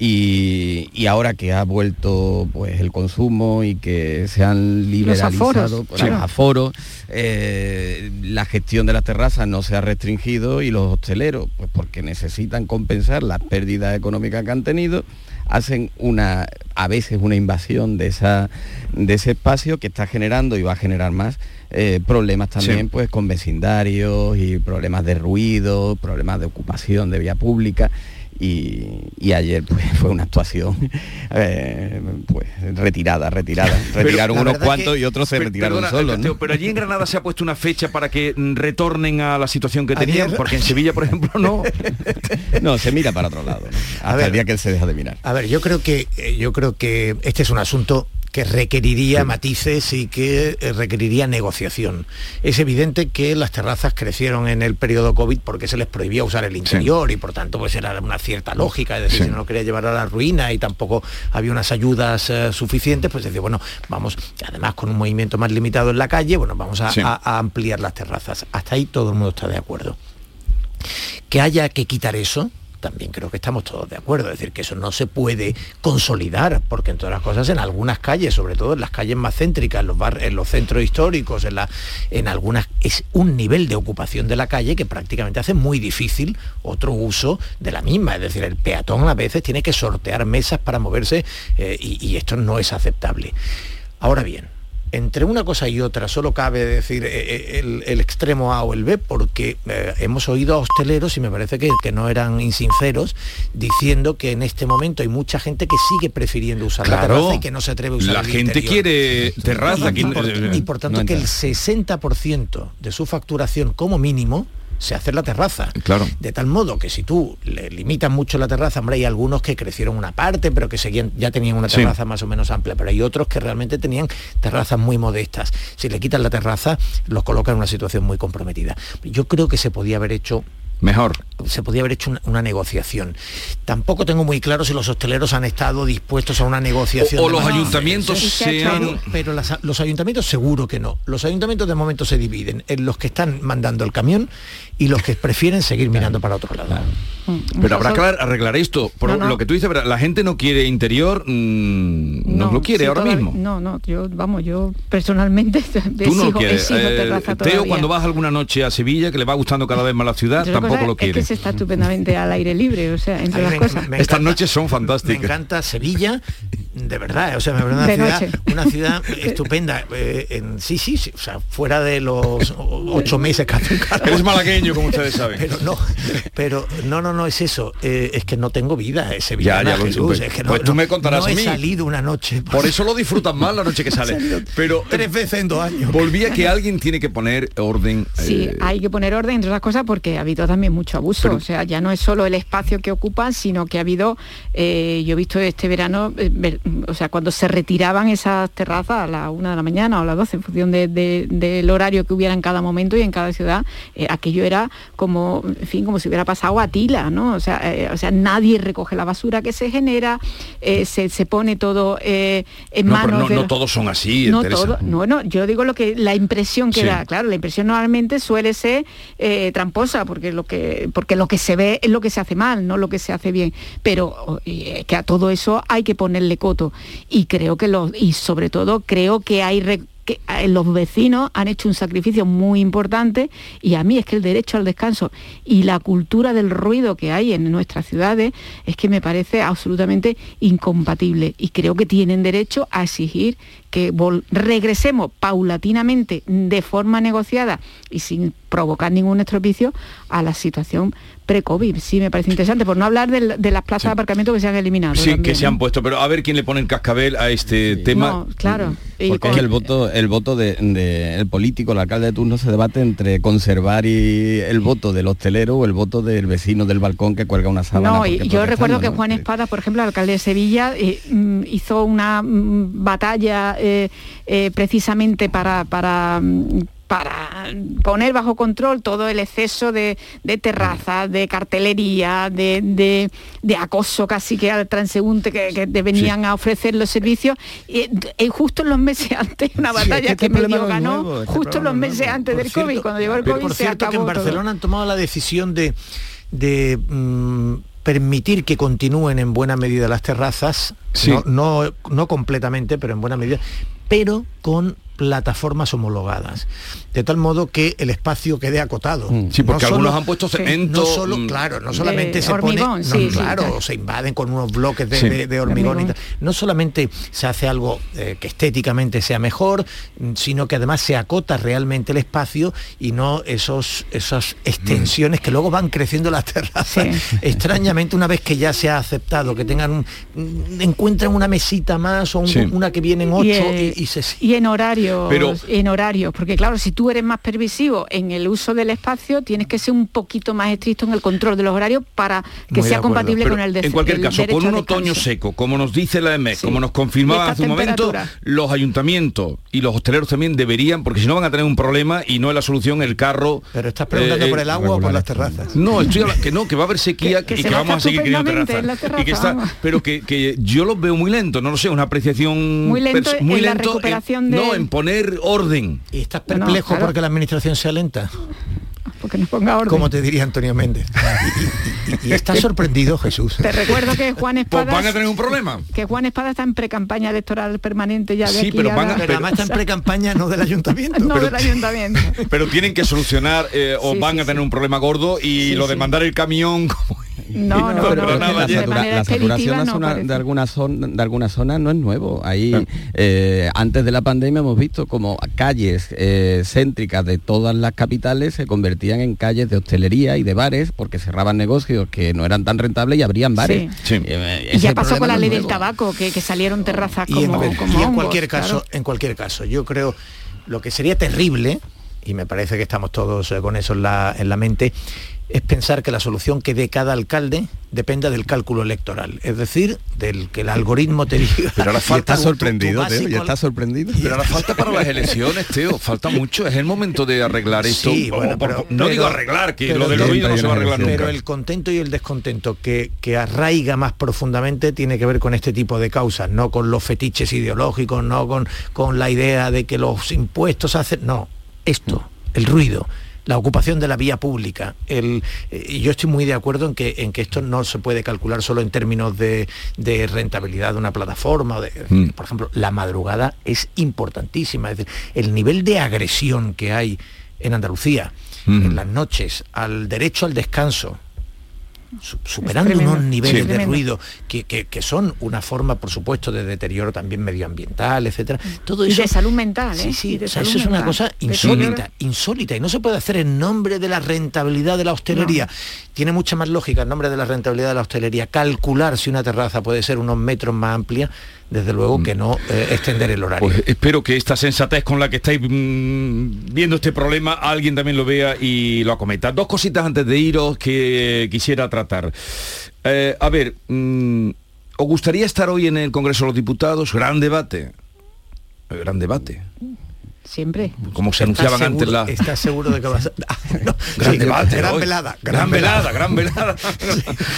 Y, y ahora que ha vuelto pues el consumo y que se han liberalizado aforos, claro. los aforos, eh, la gestión de las terrazas no se ha restringido y los hosteleros, pues porque necesitan compensar las pérdidas económicas que han tenido, hacen una a veces una invasión de esa de ese espacio que está generando y va a generar más eh, problemas también Sí. pues con vecindarios y problemas de ruido, problemas de ocupación de vía pública y, y ayer pues *laughs* fue una actuación *laughs* eh, pues retirada, retirada. Retiraron unos cuantos que- y otros se per- retiraron perdona, solos. Pero allí en Granada se ha puesto una fecha para que retornen a la situación que tenían, Ayer- porque en Sevilla, por ejemplo, no. *laughs* No, se mira para otro lado. ¿no? Hasta ver. el día que él se deja de mirar. A ver, yo creo que eh, yo creo que este es un asunto que requeriría matices y que eh, requeriría negociación. Es evidente que las terrazas crecieron en el periodo COVID porque se les prohibía usar el interior y por tanto pues era una cierta lógica, es decir, si no lo quería llevar a la ruina y tampoco había unas ayudas eh, suficientes, pues decía, bueno, vamos, además con un movimiento más limitado en la calle, bueno, vamos a, Sí. a- a ampliar las terrazas. Hasta ahí todo el mundo está de acuerdo. Que haya que quitar eso, también creo que estamos todos de acuerdo, es decir, que eso no se puede consolidar, porque en todas las cosas, en algunas calles, sobre todo en las calles más céntricas, en los, bar- en los centros históricos, en, la, en algunas, es un nivel de ocupación de la calle que prácticamente hace muy difícil otro uso de la misma, es decir, el peatón a veces tiene que sortear mesas para moverse eh, y, y esto no es aceptable. Ahora bien, entre una cosa y otra solo cabe decir eh, eh, el, el extremo A o el B porque eh, hemos oído a hosteleros y me parece que, que no eran insinceros diciendo que en este momento hay mucha gente que sigue prefiriendo usar la Claro. terraza y que no se atreve a usar La el gente interior. quiere terraza. y, que- por, y por tanto no que el entra. 60% de su facturación como mínimo se hace en la terraza. Claro. De tal modo que si tú le limitas mucho la terraza, hombre, hay algunos que crecieron una parte, pero que seguían, ya tenían una Sí. terraza más o menos amplia, pero hay otros que realmente tenían terrazas muy modestas. Si le quitan la terraza, los colocan en una situación muy comprometida. Yo creo que se podía haber hecho Mejor. se podía haber hecho una, una negociación. Tampoco tengo muy claro si los hosteleros han estado dispuestos a una negociación. O- o los ayuntamientos diferente. se han- Pero, pero las- los ayuntamientos seguro que no. Los ayuntamientos de momento se dividen en los que están mandando el camión y los que prefieren seguir mirando para otro lado. Pero habrá que arreglar esto. Por No, no. lo que tú dices, la gente no quiere interior, mm, no, lo quiere sí, ahora todavía- mismo. No, no, yo, vamos, yo personalmente Tú no lo exijo- quieres. exijo Eh, Teo, todavía. cuando vas alguna noche a Sevilla, que le va gustando cada vez más la ciudad, tampoco cosa lo Es quiere. que se está estupendamente al aire libre, o sea, entre las me- cosas. me Estas encanta- noches son Me fantásticas. encanta Sevilla, de verdad, o sea, me parece una ciudad, una ciudad estupenda. eh, en, sí, sí, sí, o sea, fuera de los ocho meses que hace un calor. Eres malagueño, como ustedes saben. Pero no, pero no, no, no es eso. eh, es que no tengo vida, es sevillana, Ya, ya lo Jesús, es que no, Pues tú me contarás no a he mí. salido una noche. Por eso lo disfrutan más la noche que sale. Pero tres veces en dos años. volví a que alguien tiene que poner orden. Sí, eh, hay que poner orden entre otras cosas porque ha habido también mucho abuso. Pero- o sea, ya no es solo el espacio que ocupan, sino que ha habido, eh, yo he visto este verano, eh, ver- o sea, cuando se retiraban esas terrazas a la una de la mañana o a las 12, en función de- de- del horario que hubiera en cada momento y en cada ciudad, eh, aquello era como, en fin, como si hubiera pasado a tila, ¿no? O sea, o sea nadie recoge la basura que se genera, se, se pone todo en no, manos no, de no los- todos son así, no todo, no, no, yo digo lo que la impresión que Sí. da, claro, la impresión normalmente suele ser tramposa, porque lo que porque lo que se ve es lo que se hace mal, no lo que se hace bien. Pero eh, que a todo eso hay que ponerle coto. Y creo que los, y sobre todo creo que hay que eh, los vecinos han hecho un sacrificio muy importante y a mí es que el derecho al descanso y la cultura del ruido que hay en nuestras ciudades es que me parece absolutamente incompatible y creo que tienen derecho a exigir que regresemos paulatinamente de forma negociada y sin provocar ningún estropicio a la situación pre-COVID. Sí, me parece interesante, por no hablar del- de, las plazas de aparcamiento que se han eliminado. Sí, que se han puesto, pero a ver quién le pone el cascabel a este tema. No, claro. Porque es el voto, el voto de, de- el político, el alcalde de turno se debate entre conservar y el voto del hostelero o el voto del vecino del balcón que cuelga una sábana. No, y yo recuerdo que. Juan Espada, por ejemplo, el alcalde de Sevilla, eh, mm, hizo una mm, batalla eh, eh, precisamente para, para, mm, para poner bajo control todo el exceso de, de terrazas, de cartelería, de, de- de acoso casi que al transeúnte que, que venían a ofrecer los servicios. Y, eh, justo en los meses *laughs* antes, una Sí, es batalla que este que medio ganó, nuevo, este justo en los meses nuevo. antes Por del cierto- COVID, cuando llegó el COVID por se cierto que en acabó todo. Barcelona han tomado la decisión de, de mm, permitir que continúen en buena medida las terrazas, Sí. no, no, no completamente, pero en buena medida, pero con plataformas homologadas, de tal modo que el espacio quede acotado. Sí, porque No solo- algunos han puesto cemento. no solo, mm, claro, no solamente se hormigón, pone, no, sí, sí, claro, claro. se invaden con unos bloques de, Sí. de- de hormigón y tal. No solamente se hace algo eh, que estéticamente sea mejor, mm, sino que además se acota realmente el espacio y no esos, esas extensiones que luego van creciendo las terrazas. *laughs* Extrañamente, una vez que ya se ha aceptado que tengan un, mm, encuentran una mesita más o un- Sí. una que vienen ocho y, eh, y se y en horario horarios, Pero- en horarios, porque claro, si tú eres más permisivo en el uso del espacio, tienes que ser un poquito más estricto en el control de los horarios para que Muy sea compatible Pero con el de- En cualquier caso, con un otoño seco, como nos dice la EMEC, como nos confirmaba hace un momento, los ayuntamientos y los hosteleros también deberían, porque si no van a tener un problema y no es la solución el carro. Pero estás preguntando por el agua o por las terrazas. No, estoy hablando que no, que va a haber sequía Que- que y se que vamos a seguir estupendamente terrazas. y que está, pero que, que yo lo veo muy lento, no lo sé, una apreciación Muy lento muy en la lento recuperación en, de- no en poner orden. Y estás perplejo claro. porque la administración sea lenta. Porque nos ponga orden. Como te diría Antonio Méndez. Y, y- y estás sorprendido, Jesús. Te recuerdo que Juan Pues Espada van a tener un problema. que Juan Espada está en pre-campaña electoral permanente ya de Sí, aquí pero a van a- la- Pero además está en pre-campaña, no del ayuntamiento. no pero- del ayuntamiento. Pero tienen que solucionar eh, o Sí, van a tener un problema gordo y Sí, lo de sí. mandar el camión *laughs* como No, no, pero no, la, de saturación de algunas zonas de algunas zonas no es nuevo. Ahí eh, antes de la pandemia hemos visto como calles eh, céntricas de todas las capitales se convertían en calles de hostelería y de bares porque cerraban negocios que no eran tan rentables y abrían bares. Sí. Eh, Y ya pasó con la ley del tabaco, que, que salieron terrazas y en, como, y en hongos, cualquier caso, claro. en cualquier caso, yo creo lo que sería terrible, y me parece que estamos todos con eso en la, en la mente, es pensar que la solución que dé cada alcalde dependa del cálculo electoral, es decir, del que el algoritmo te diga. Pero ahora falta tu sorprendido, Teo, ya está sorprendido. Pero ahora falta para las elecciones, Teo, falta mucho, es el momento de arreglar esto. Sí, bueno, pero- no pero- digo arreglar, que pero lo del el- ruido no se va a arreglar nunca. Pero el contento y el descontento que, que arraiga más profundamente tiene que ver con este tipo de causas, no con los fetiches ideológicos, no con, con la idea de que los impuestos hacen. No, esto, el ruido. La ocupación de la vía pública. El, eh, yo estoy muy de acuerdo en que, en que esto no se puede calcular solo en términos de, de rentabilidad de una plataforma. de- Mm. Por ejemplo, la madrugada es importantísima. Es decir, el nivel de agresión que hay en Andalucía, en las noches, al derecho al descanso, superando unos niveles Sí. de ruido que, que- que son una forma, por supuesto, de deterioro también medioambiental, etcétera. Todo Y eso de salud mental, ¿eh? Sí, sí, Y o sea, eso es una cosa insólita, insólita, y no se puede hacer en nombre de la rentabilidad de la hostelería. Tiene mucha más lógica en nombre de la rentabilidad de la hostelería calcular si una terraza puede ser unos metros más amplia, desde luego que no eh, extender el horario. Pues espero que esta sensatez con la que estáis mm, viendo este problema alguien también lo vea y lo acometa. Dos cositas antes de iros que quisiera tratar. Eh, a ver, mm, ¿os gustaría estar hoy en el Congreso de los Diputados? Gran debate. Eh, Gran debate. Siempre. Como se ¿Estás anunciaban antes la... ¿Estás seguro de que vas a...? *laughs* Ah, no, Gran sí, debate. Gran hoy. velada. Gran, velada, *laughs* gran velada.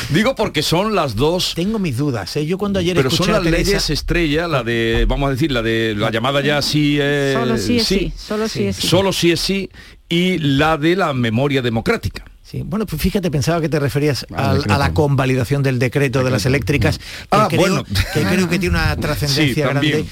Digo porque son las dos. Tengo mis dudas. ¿eh? Yo cuando ayer Pero escuché son a las Teresa- leyes estrella, la de, vamos a decir, la de la llamada ya sí es Solo sí es sí, solo sí es sí. Solo sí es sí y la de la memoria democrática. Sí, bueno, pues fíjate, pensaba que te referías decreto. a la convalidación del decreto de las eléctricas, que, Ah, creo, bueno. que creo que tiene una *laughs* trascendencia Sí, también. grande.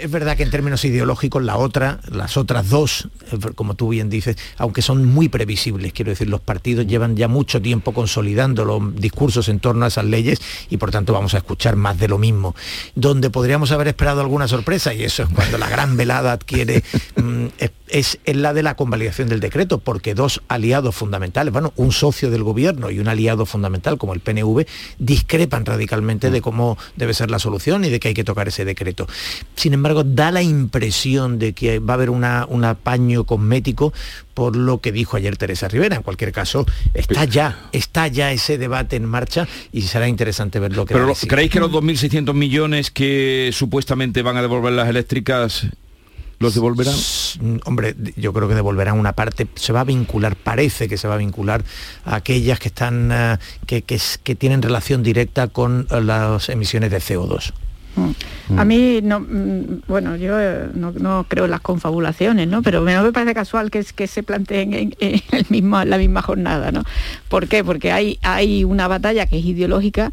Es verdad que en términos ideológicos la otra, las otras dos, eh, como tú bien dices, aunque son muy previsibles, quiero decir, los partidos llevan ya mucho tiempo consolidando los discursos en torno a esas leyes y por tanto vamos a escuchar más de lo mismo. Donde podríamos haber esperado alguna sorpresa, y eso es cuando la gran velada adquiere, *laughs* mm, es, es en la de la convalidación del decreto, porque dos aliados fundamentales, bueno, un socio del gobierno y un aliado fundamental como el PNV, discrepan radicalmente de cómo debe ser la solución y de que hay que tocar ese decreto. Sin embargo, da la impresión de que va a haber una, un apaño cosmético por lo que dijo ayer Teresa Rivera. En cualquier caso, está ya, está ya ese debate en marcha y será interesante ver lo que Pero va a decir. ¿creéis que los 2.600 millones que supuestamente van a devolver las eléctricas los devolverán? Mm, Hombre, yo creo que devolverán una parte, se va a vincular, parece que se va a vincular a aquellas que están eh, que, que tienen relación directa con eh, las emisiones de CO2. A mí, no, mm, bueno, yo eh, no, no creo en las confabulaciones, ¿no? Pero me- no me parece casual que, es- que se planteen en, en el mismo, la misma jornada, ¿no? ¿Por qué? Porque hay, hay una batalla que es ideológica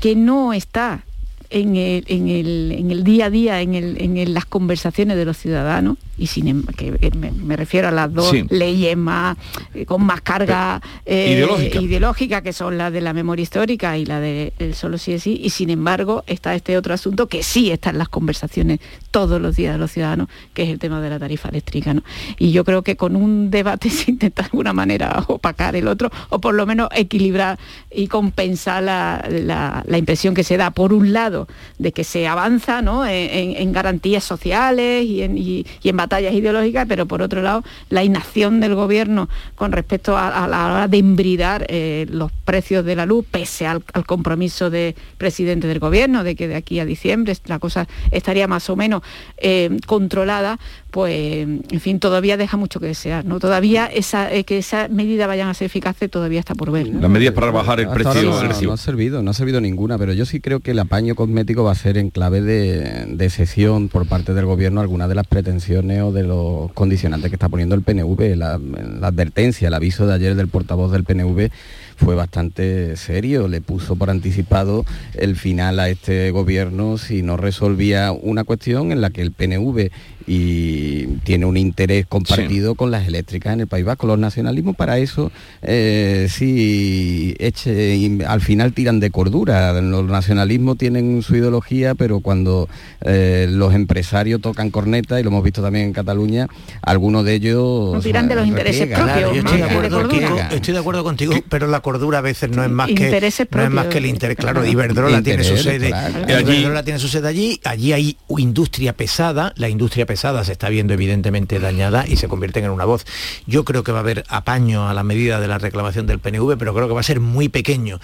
que no está en el, en el, en el día a día, en, el- en las conversaciones de los ciudadanos y sin em- que eh, me, me refiero a las dos Sí. leyes más eh, con más carga eh, Ideológica. ideológica, que son la de la memoria histórica y la de el solo sí es sí, y sin embargo está este otro asunto que sí está en las conversaciones todos los días de los ciudadanos, que es el tema de la tarifa eléctrica. ¿no? Y yo creo que con un debate *laughs* se intenta de alguna manera opacar el otro, o por lo menos equilibrar y compensar la, la- la impresión que se da, por un lado, de que se avanza ¿no? en, en- en garantías sociales y en, y- y en batallas ideológicas, pero por otro lado, la inacción del gobierno con respecto a, la hora de embridar eh, los precios de la luz, pese al, al compromiso del presidente del gobierno, de que de aquí a diciembre la cosa estaría más o menos eh, controlada, pues, en fin, todavía deja mucho que desear, ¿no? Todavía esa, eh, que esas medidas vayan a ser eficaces todavía está por ver. ¿no? Las medidas para bajar el Hasta precio no, no ha servido, no ha servido ninguna, pero yo sí creo que el apaño cosmético va a ser en clave de, de cesión por parte del gobierno algunas de las pretensiones o de los condicionantes que está poniendo el PNV. La, la advertencia, el aviso de ayer del portavoz del PNV fue bastante serio, le puso por anticipado el final a este gobierno si no resolvía una cuestión en la que el PNV y tiene un interés compartido con las eléctricas en el País Vasco. Los nacionalismos para eso eh, sí eche- y al final tiran de cordura. Los nacionalismos tienen su ideología, pero cuando eh, los empresarios tocan corneta, y lo hemos visto también en Cataluña, algunos de ellos... No tiran de los eh, intereses propios, Claro, yo estoy de acuerdo, cordura. Kiko, estoy de acuerdo contigo, pero la cordura a veces no es más que Intereses no es más que el interés. Claro, Iberdrola tiene su Interés, sede, claro. Iberdrola tiene su sede allí, allí hay industria pesada, la industria pesada se está viendo evidentemente dañada y se convierten en una voz. Yo creo que va a haber apaño a la medida de la reclamación del PNV, pero creo que va a ser muy pequeño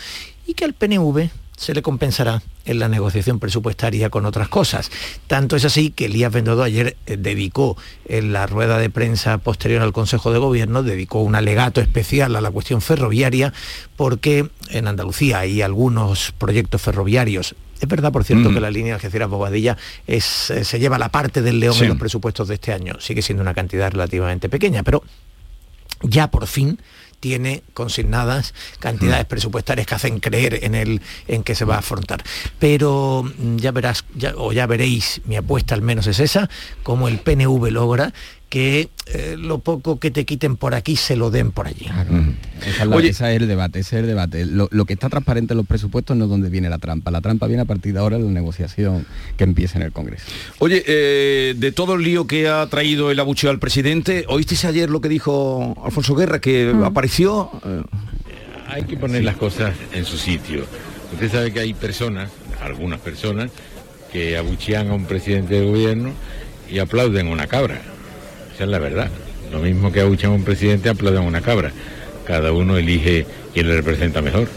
y que al PNV se le compensará en la negociación presupuestaria con otras cosas. Tanto es así que Elías Bendodo ayer eh, dedicó en la rueda de prensa posterior al Consejo de Gobierno, dedicó un alegato especial a la cuestión ferroviaria, porque en Andalucía hay algunos proyectos ferroviarios. Es verdad, por cierto, Mm. que la línea Algeciras-Bobadilla es, eh, se lleva la parte del león Sí. en los presupuestos de este año. Sigue siendo una cantidad relativamente pequeña, pero ya por fin tiene consignadas cantidades presupuestarias que hacen creer en el en que se va a afrontar. Pero mm, ya verás, ya- o ya veréis, mi apuesta al menos es esa, como el PNV logra que eh, lo poco que te quiten por aquí se lo den por allí. Esa es, la- Oye- ese es el debate, ese es el debate. Lo, lo que está transparente en los presupuestos no es donde viene la trampa. La trampa viene a partir de ahora en la negociación que empieza en el Congreso. Oye, eh, de todo el lío que ha traído el abucheo al presidente, ¿oísteis ayer lo que dijo Alfonso Guerra, que apareció? eh, Hay que poner las cosas en su sitio. Usted sabe que hay personas, algunas personas, que abuchean a un presidente del gobierno y aplauden a una cabra. Esa es la verdad. Lo mismo que abuchean a un presidente, aplauden a una cabra. Cada uno elige quién le representa mejor.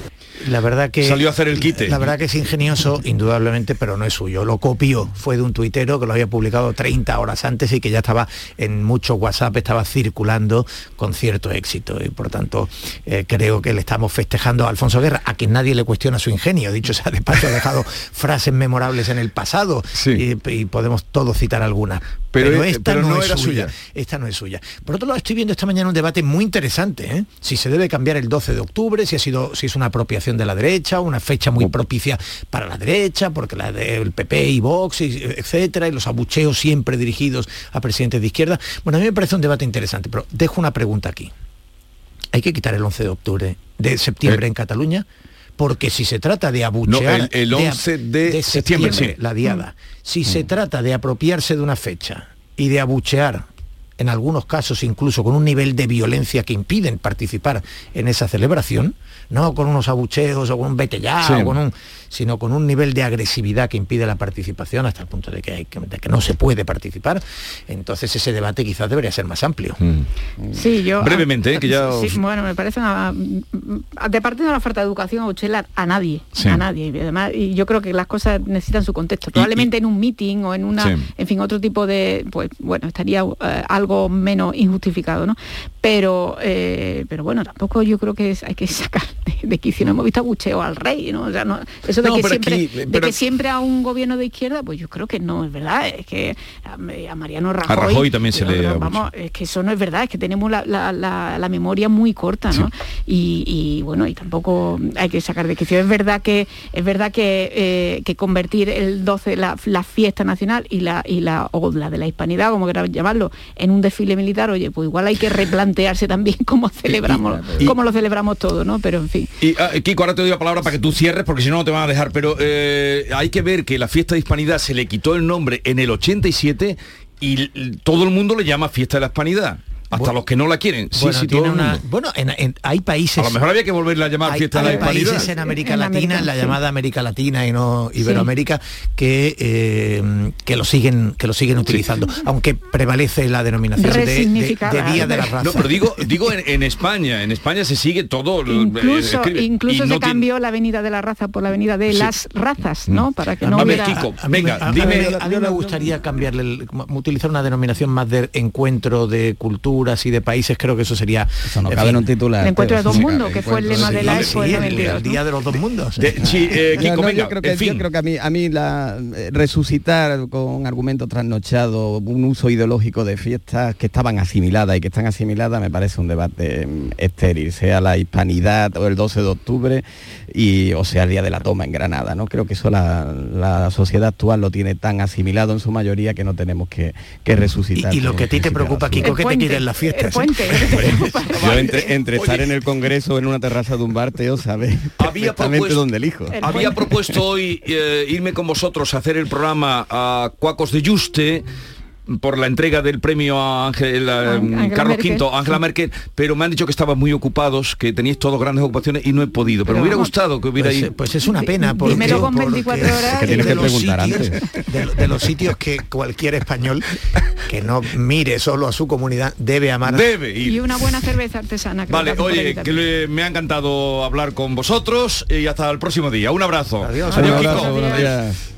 La verdad que Salió a hacer el quite. La verdad que es ingenioso, indudablemente, pero no es suyo. Lo copió, fue de un tuitero que lo había publicado 30 horas antes y que ya estaba en muchos WhatsApp, estaba circulando con cierto éxito. Y por tanto, eh, creo que le estamos festejando a Alfonso Guerra, a quien nadie le cuestiona su ingenio. Dicho sea de paso, ha dejado *laughs* frases memorables en el pasado y, y podemos todos citar algunas. Pero, Pero, eh, esta pero no, no es era suya. suya. Esta no es suya. Por otro lado, estoy viendo esta mañana un debate muy interesante. ¿eh? Si se debe cambiar el 12 de octubre, si ha sido, si es una apropiación de la derecha, una fecha muy propicia para la derecha, porque la del PP y Vox, y- etcétera, y los abucheos siempre dirigidos a presidentes de izquierda. Bueno, a mí me parece un debate interesante, pero dejo una pregunta aquí. ¿Hay que quitar el 11 de octubre, de septiembre en Cataluña? Porque si se trata de abuchear... el- el de- 11 de septiembre, sí. la diada. Si se trata de apropiarse de una fecha y de abuchear, en algunos casos incluso con un nivel de violencia que impiden participar en esa celebración, no con unos abucheos o con un vete ya, Sí. o con un, sino con un nivel de agresividad que impide la participación hasta el punto de que, hay que- de que no se puede participar, entonces ese debate quizás debería ser más amplio. Sí, yo... Brevemente, eh, que ya Sí, bueno, me parece una... De parte de la falta de educación, Uchela, a nadie, Sí. a nadie. Y además, y yo creo que las cosas necesitan su contexto. Probablemente en un meeting o en una, Sí. en fin, otro tipo de, pues bueno, estaría eh, algo menos injustificado, ¿no? Pero, eh, pero bueno, tampoco yo creo que es- hay que sacar de, de quicio. No hemos visto abucheo al rey, ¿no? O sea, no, eso eso de, No, que, siempre, aquí- de pero- que siempre a un gobierno de izquierda, pues yo creo que no es verdad. Es que a, Mariano Rajoy... A Rajoy también se le Vamos, es que eso no es verdad, es que tenemos la, la- la- la memoria muy corta, ¿no? Y, y, bueno, y tampoco hay que sacar de quicio. Es verdad que es verdad que, eh, que convertir el 12, la, fiesta nacional y la, y la, o la de la hispanidad, como quieras llamarlo, en un desfile militar, oye, pues igual hay que replantearse *laughs* también cómo celebramos, y- cómo lo celebramos todo, ¿no? Pero en fin. Y ah, Kiko, ahora te doy la palabra para que tú cierres, porque si no, no te van dejar. Pero eh, hay que ver que la fiesta de Hispanidad se le quitó el nombre en el 87 y todo el mundo le llama fiesta de la Hispanidad. Hasta Bueno, los que no la quieren. Sí, bueno, sí, tiene todo el una- mundo. bueno, en- en- hay países. A lo mejor había que volverle a llamar hay, fiesta de la hay Hispanidad. países en América En Latina, América, en la sí. llamada América Latina y no Iberoamérica, que, eh, que lo siguen que lo siguen utilizando, aunque prevalece la denominación de, de- de Día de la Raza. No, pero digo, digo en, en España, en España se sigue todo. eh, Incluso, incluso se no tiene- cambió la avenida de la raza por la avenida de Sí. las razas, ¿no? Para que no A ver, hubiera... Kiko, A mí, venga, a- dime. a mí- me gustaría cambiarle, el- utilizar una denominación más de encuentro de culturas y de países, creo que eso sería... Eso no en cabe fin. en un titular. El encuentro de dos sí, mundos, que fue el lema de- de la Sí, Expo el, 92, el ¿no? Día de los dos mundos. De- *laughs* sí, eh, No, Kiko, no, venga, yo creo que, en fin. yo creo que a mí, a mí la, resucitar con argumentos trasnochados un uso ideológico de fiestas que estaban asimiladas y que están asimiladas me parece un debate mm, estéril, sea la hispanidad o el 12 de octubre y o sea el día de la toma en Granada. ¿no? Creo que eso la, la sociedad actual lo tiene tan asimilado en su mayoría que no tenemos que, que resucitar. Y, y lo que a ti te preocupa, Kiko, que te quieren las fiestas. ¿eh? *laughs* *laughs* Yo entre, entre estar en el Congreso o en una terraza de un bar, Teo, sabe Había propuesto- dónde elijo. Había propuesto hoy eh, irme con vosotros a hacer el programa a Cuacos de Juste por la entrega del premio a Ángel, a, Angela Carlos Merkel. V, a Angela Merkel, pero me han dicho que estaban muy ocupados, que teníais todos grandes ocupaciones y no he podido. Pero, Pero me hubiera vamos, gustado que hubiera pues, ido. eh, pues es una pena porque, Dímelo con porque 24 horas es Que tienes de que los preguntar sitios- de, lo- de los sitios que cualquier español que no mire solo a su comunidad debe amar Debe ir. Y una buena cerveza artesana. creo Vale, que oye, que le- me ha encantado hablar con vosotros y hasta el próximo día. Un abrazo. Adiós. Adiós, Kiko.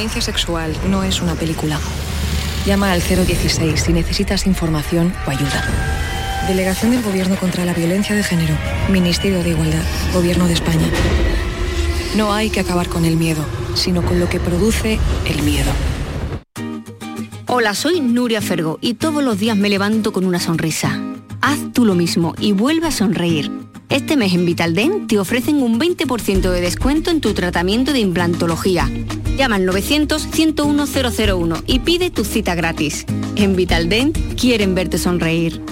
Violencia sexual no es una película. Llama al 016 si necesitas información o ayuda. Delegación del Gobierno contra la Violencia de Género. Ministerio de Igualdad. Gobierno de España. No hay que acabar con el miedo, sino con lo que produce el miedo. Hola, soy Nuria Fergo y todos los días me levanto con una sonrisa. Haz tú lo mismo y vuelve a sonreír. Este mes en Vitaldent te ofrecen un 20% de descuento en tu tratamiento de implantología. Llama al 900-101-001 y pide tu cita gratis. En Vitaldent quieren verte sonreír.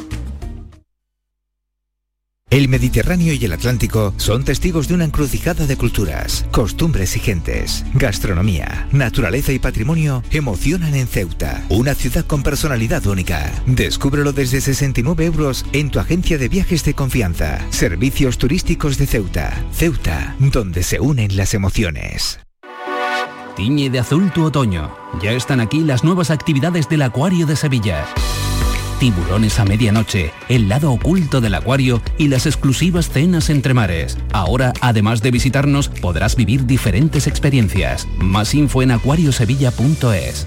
El Mediterráneo y el Atlántico son testigos de una encrucijada de culturas, costumbres y gentes. Gastronomía, naturaleza y patrimonio emocionan en Ceuta, una ciudad con personalidad única. Descúbrelo desde 69 euros en tu agencia de viajes de confianza. Servicios turísticos de Ceuta. Ceuta, donde se unen las emociones. Tiñe de azul tu otoño. Ya están aquí las nuevas actividades del Acuario de Sevilla. Tiburones a medianoche, el lado oculto del acuario y las exclusivas cenas entre mares. Ahora, además de visitarnos, podrás vivir diferentes experiencias. Más info en acuariosevilla.es.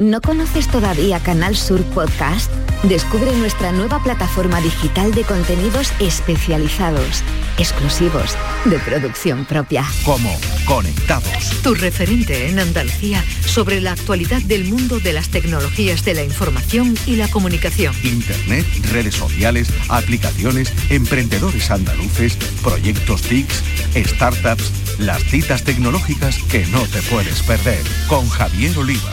¿No conoces todavía Canal Sur Podcast? Descubre nuestra nueva plataforma digital de contenidos especializados, exclusivos, de producción propia. Como Conectados. Tu referente en Andalucía sobre la actualidad del mundo de las tecnologías de la información y la comunicación. Internet, redes sociales, aplicaciones, emprendedores andaluces, proyectos TICs, startups, las citas tecnológicas que no te puedes perder. Con Javier Oliva.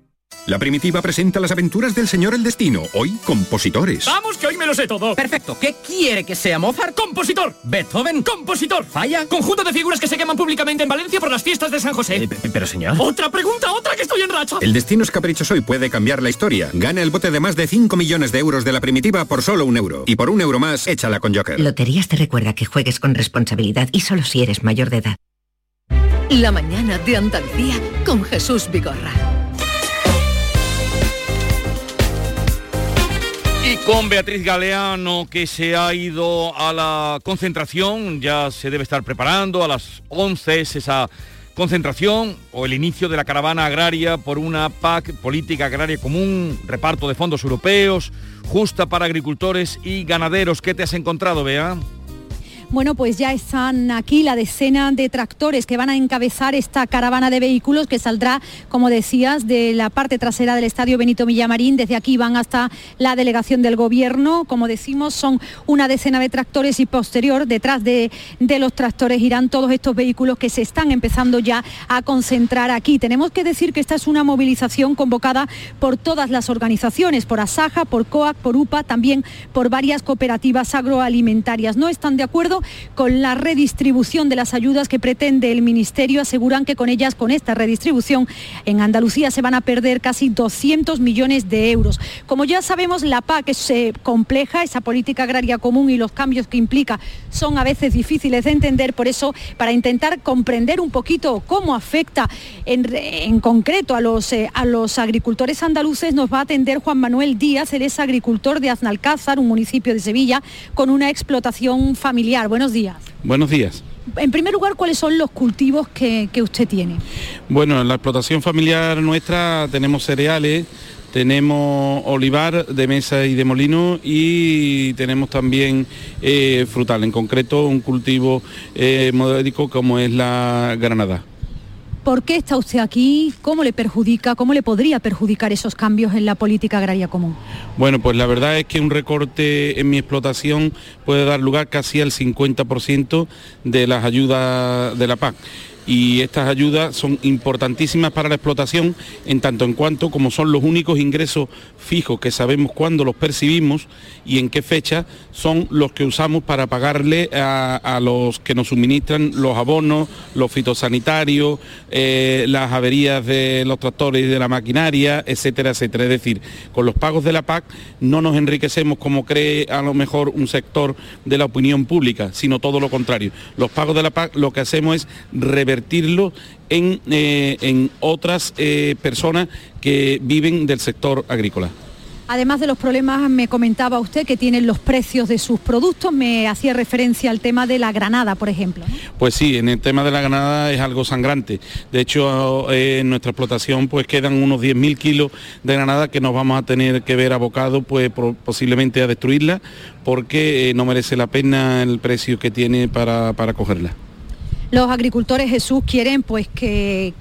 La primitiva presenta las aventuras del señor El Destino, hoy compositores. Vamos, que hoy me lo sé todo. Perfecto. ¿Qué quiere que sea Mozart? Compositor. Beethoven. Compositor. Falla. Conjunto de figuras que se queman públicamente en Valencia por las fiestas de San José. Eh, pero señor. Otra pregunta, otra que estoy en racha. El destino es caprichoso y puede cambiar la historia. Gana el bote de más de 5 millones de euros de la primitiva por solo un euro. Y por un euro más, échala con Joker. Loterías te recuerda que juegues con responsabilidad y solo si eres mayor de edad. La mañana de Andalucía con Jesús Vigorra. Con Beatriz Galeano, que se ha ido a la concentración, ya se debe estar preparando, a las 11 es esa concentración o el inicio de la caravana agraria por una PAC, política agraria común, reparto de fondos europeos, justa para agricultores y ganaderos. ¿Qué te has encontrado, Bea? Bueno, pues ya están aquí la decena de tractores que van a encabezar esta caravana de vehículos que saldrá, como decías, de la parte trasera del Estadio Benito Villamarín. Desde aquí van hasta la delegación del Gobierno. Como decimos, son una decena de tractores y posterior, detrás de, de los tractores irán todos estos vehículos que se están empezando ya a concentrar aquí. Tenemos que decir que esta es una movilización convocada por todas las organizaciones, por Asaja, por COAC, por UPA, también por varias cooperativas agroalimentarias. No están de acuerdo con la redistribución de las ayudas que pretende el Ministerio. Aseguran que con ellas, con esta redistribución, en Andalucía se van a perder casi 200 millones de euros. Como ya sabemos, la PAC es eh, compleja, esa política agraria común y los cambios que implica son a veces difíciles de entender. Por eso, para intentar comprender un poquito cómo afecta en, concreto a los, eh, a los agricultores andaluces, nos va a atender Juan Manuel Díaz, él es agricultor de Aznalcázar, un municipio de Sevilla, con una explotación familiar. Buenos días. Buenos días. En primer lugar, ¿cuáles son los cultivos que, usted tiene? Bueno, en la explotación familiar nuestra tenemos cereales, tenemos olivar de mesa y de molino y tenemos también eh, frutal, en concreto un cultivo eh, modélico como es la granada. ¿Por qué está usted aquí? ¿Cómo le perjudica? ¿Cómo le podría perjudicar esos cambios en la política agraria común? Bueno, pues la verdad es que un recorte en mi explotación puede dar lugar casi al 50% de las ayudas de la PAC y estas ayudas son importantísimas para la explotación en tanto en cuanto como son los únicos ingresos fijos que sabemos cuándo los percibimos y en qué fecha son los que usamos para pagarle a, los que nos suministran los abonos, los fitosanitarios, eh, las averías de los tractores y de la maquinaria, etcétera, etcétera. Es decir, con los pagos de la PAC no nos enriquecemos como cree a lo mejor un sector de la opinión pública, sino todo lo contrario. Los pagos de la PAC lo que hacemos es revertir en, eh, en otras eh, personas que viven del sector agrícola. Además de los problemas, me comentaba usted que tienen los precios de sus productos, me hacía referencia al tema de la granada, por ejemplo. Pues sí, en el tema de la granada es algo sangrante. De hecho, eh, en nuestra explotación pues quedan unos 10.000 kilos de granada que nos vamos a tener que ver abocados pues posiblemente a destruirla porque no merece la pena el precio que tiene para, para cogerla. Los agricultores Jesús quieren pues que,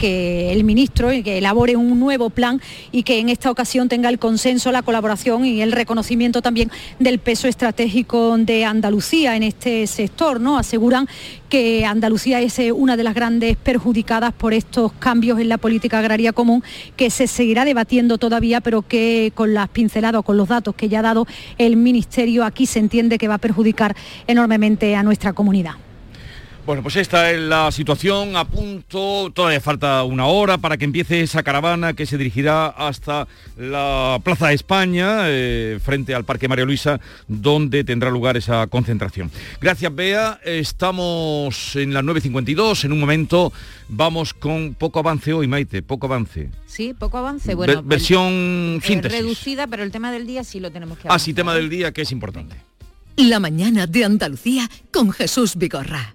el ministro que elabore un nuevo plan y que en esta ocasión tenga el consenso, la colaboración y el reconocimiento también del peso estratégico de Andalucía en este sector, ¿no? Aseguran que Andalucía es eh, una de las grandes perjudicadas por estos cambios en la política agraria común que se seguirá debatiendo todavía, pero que con las pinceladas con los datos que ya ha dado el Ministerio aquí se entiende que va a perjudicar enormemente a nuestra comunidad. Bueno, pues esta es la situación a punto, todavía falta una hora para que empiece esa caravana que se dirigirá hasta la Plaza de España, eh, frente al Parque María Luisa, donde tendrá lugar esa concentración. Gracias, Bea. Estamos en las 9.52, en un momento vamos con poco avance hoy, Maite, poco avance. Sí, poco avance. Bueno, versión eh, síntesis. reducida, pero el tema del día sí lo tenemos que Ah, sí, tema del día que es importante. La mañana de Andalucía con Jesús Vigorra.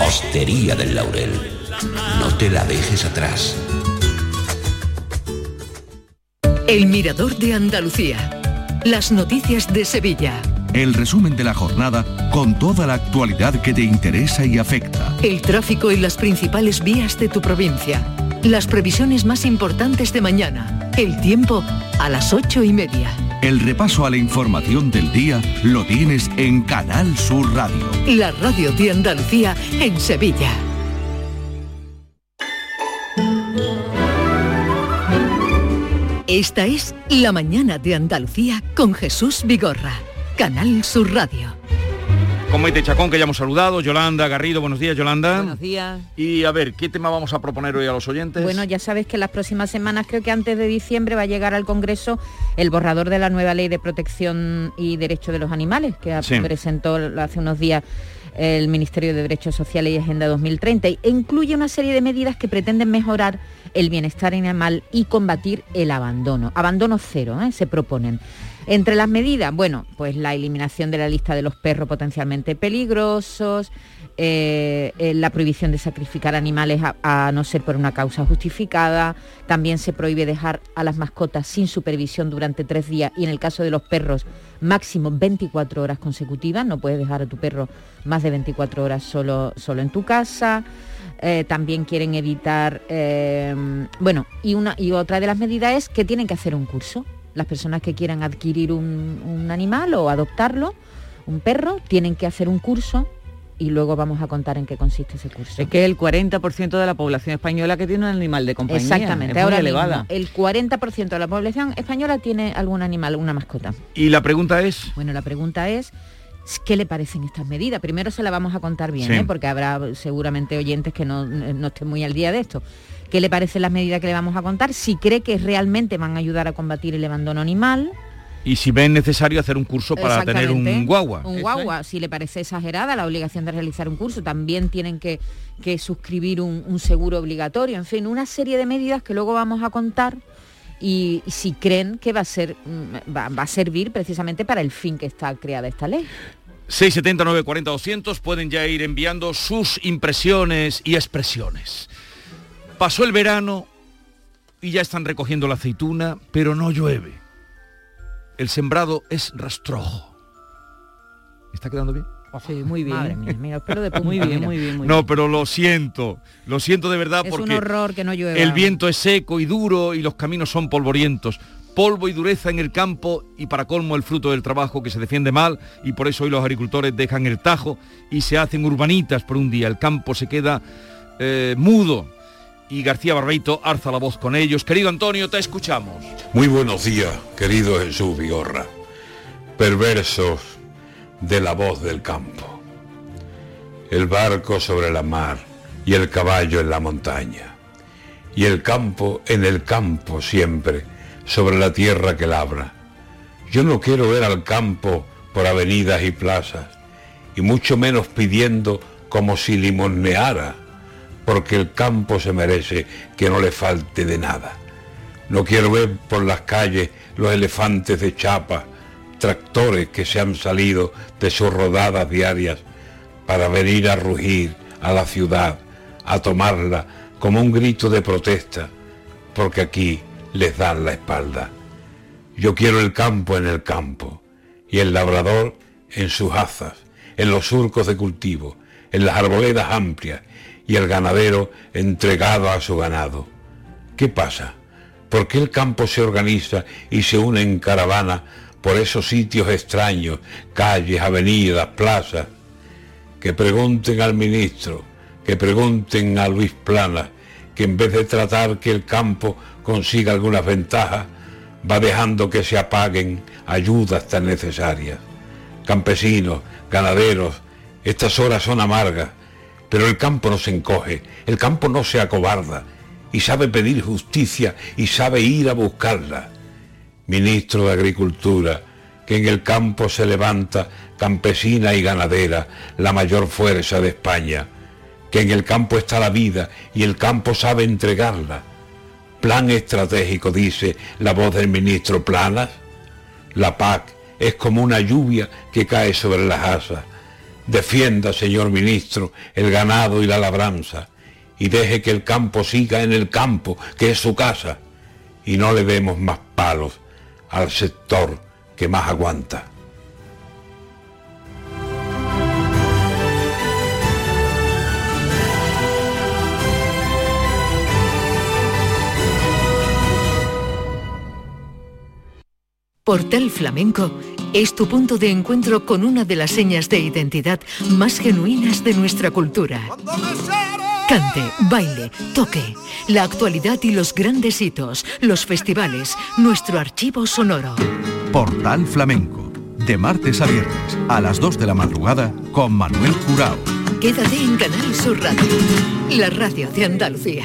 Hostería del Laurel, no te la dejes atrás. El Mirador de Andalucía. Las noticias de Sevilla. El resumen de la jornada con toda la actualidad que te interesa y afecta. El tráfico y las principales vías de tu provincia. Las previsiones más importantes de mañana. El tiempo a las ocho y media. El repaso a la información del día lo tienes en Canal Sur Radio. La radio de Andalucía en Sevilla. Esta es La mañana de Andalucía con Jesús Vigorra. Canal Sur Radio. Con Maite Chacón, que ya hemos saludado, Yolanda Garrido, buenos días, Yolanda. Buenos días. Y a ver, ¿qué tema vamos a proponer hoy a los oyentes? Bueno, ya sabes que las próximas semanas, creo que antes de diciembre, va a llegar al Congreso el borrador de la nueva ley de protección y derecho de los animales, que Sí. presentó hace unos días el Ministerio de Derechos Sociales y Agenda 2030 e incluye una serie de medidas que pretenden mejorar el bienestar animal y combatir el abandono. Abandono cero, ¿eh? se proponen. Entre las medidas, bueno, pues la eliminación de la lista de los perros potencialmente peligrosos, eh, eh, la prohibición de sacrificar animales a, no ser por una causa justificada, también se prohíbe dejar a las mascotas sin supervisión durante tres días y en el caso de los perros máximo 24 horas consecutivas, no puedes dejar a tu perro más de 24 horas solo, solo en tu casa. Eh, también quieren evitar, bueno, y, una, y otra de las medidas es que tienen que hacer un curso. Las personas que quieran adquirir un, un animal o adoptarlo, un perro, tienen que hacer un curso y luego vamos a contar en qué consiste ese curso. Es que el 40% de la población española que tiene un animal de compañía. Exactamente, es muy ahora elevada. mismo el 40% de la población española tiene algún animal, una mascota. Y la pregunta es... Bueno, la pregunta es, ¿qué le parecen estas medidas? Primero se la vamos a contar bien, Sí. ¿eh? porque habrá seguramente oyentes que no, no estén muy al día de esto. ¿Qué le parecen las medidas que le vamos a contar? Si cree que realmente van a ayudar a combatir el abandono animal. Y si ven necesario hacer un curso para tener un guagua. Un guagua, si le parece exagerada la obligación de realizar un curso, también tienen que, que suscribir un, un seguro obligatorio, en fin, una serie de medidas que luego vamos a contar y, y si creen que va a ser mm, va, va a servir precisamente para el fin que está creada esta ley. 670 940 200 pueden ya ir enviando sus impresiones y expresiones. Pasó el verano y ya están recogiendo la aceituna, pero no llueve. El sembrado es rastrojo. ¿Está quedando bien? Sí, muy bien. Madre mía, mira, espero de Muy bien, mira. muy bien, muy No, pero lo siento, lo siento de verdad Es porque un horror que no llueva. el viento es seco y duro y los caminos son polvorientos. Polvo y dureza en el campo y para colmo el fruto del trabajo que se defiende mal y por eso hoy los agricultores dejan el tajo y se hacen urbanitas por un día. El campo se queda eh, mudo y García Barbeito alza la voz con ellos. Querido Antonio, te escuchamos. Muy buenos días, querido Jesús Vigorra, perversos de la voz del campo. El barco sobre la mar y el caballo en la montaña. Y el campo en el campo siempre, sobre la tierra que labra. Yo no quiero ver al campo por avenidas y plazas, y mucho menos pidiendo como si limoneara, porque el campo se merece que no le falte de nada. No quiero ver por las calles los elefantes de chapa, tractores que se han salido de sus rodadas diarias para venir a rugir a la ciudad, a tomarla como un grito de protesta, porque aquí les dan la espalda. Yo quiero el campo en el campo y el labrador en sus azas, en los surcos de cultivo, en las arboledas amplias y el ganadero entregado a su ganado. ¿Qué pasa? ¿Por qué el campo se organiza y se une en caravana por esos sitios extraños, calles, avenidas, plazas? Que pregunten al ministro, que pregunten a Luis Plana, que en vez de tratar que el campo consiga algunas ventajas, va dejando que se apaguen ayudas tan necesarias. Campesinos, ganaderos, estas horas son amargas, pero el campo no se encoge, el campo no se acobarda y sabe pedir justicia y sabe ir a buscarla. Ministro de Agricultura, que en el campo se levanta campesina y ganadera, la mayor fuerza de España, que en el campo está la vida y el campo sabe entregarla. Plan estratégico, dice la voz del ministro Planas. La PAC es como una lluvia que cae sobre las asas. Defienda, señor ministro, el ganado y la labranza y deje que el campo siga en el campo, que es su casa, y no le demos más palos al sector que más aguanta. Portal Flamenco es tu punto de encuentro con una de las señas de identidad más genuinas de nuestra cultura. Cante, baile, toque, la actualidad y los grandes hitos, los festivales, nuestro archivo sonoro. Portal Flamenco, de martes a viernes, a las 2 de la madrugada, con Manuel Curao. Quédate en Canal Sur Radio, la radio de Andalucía.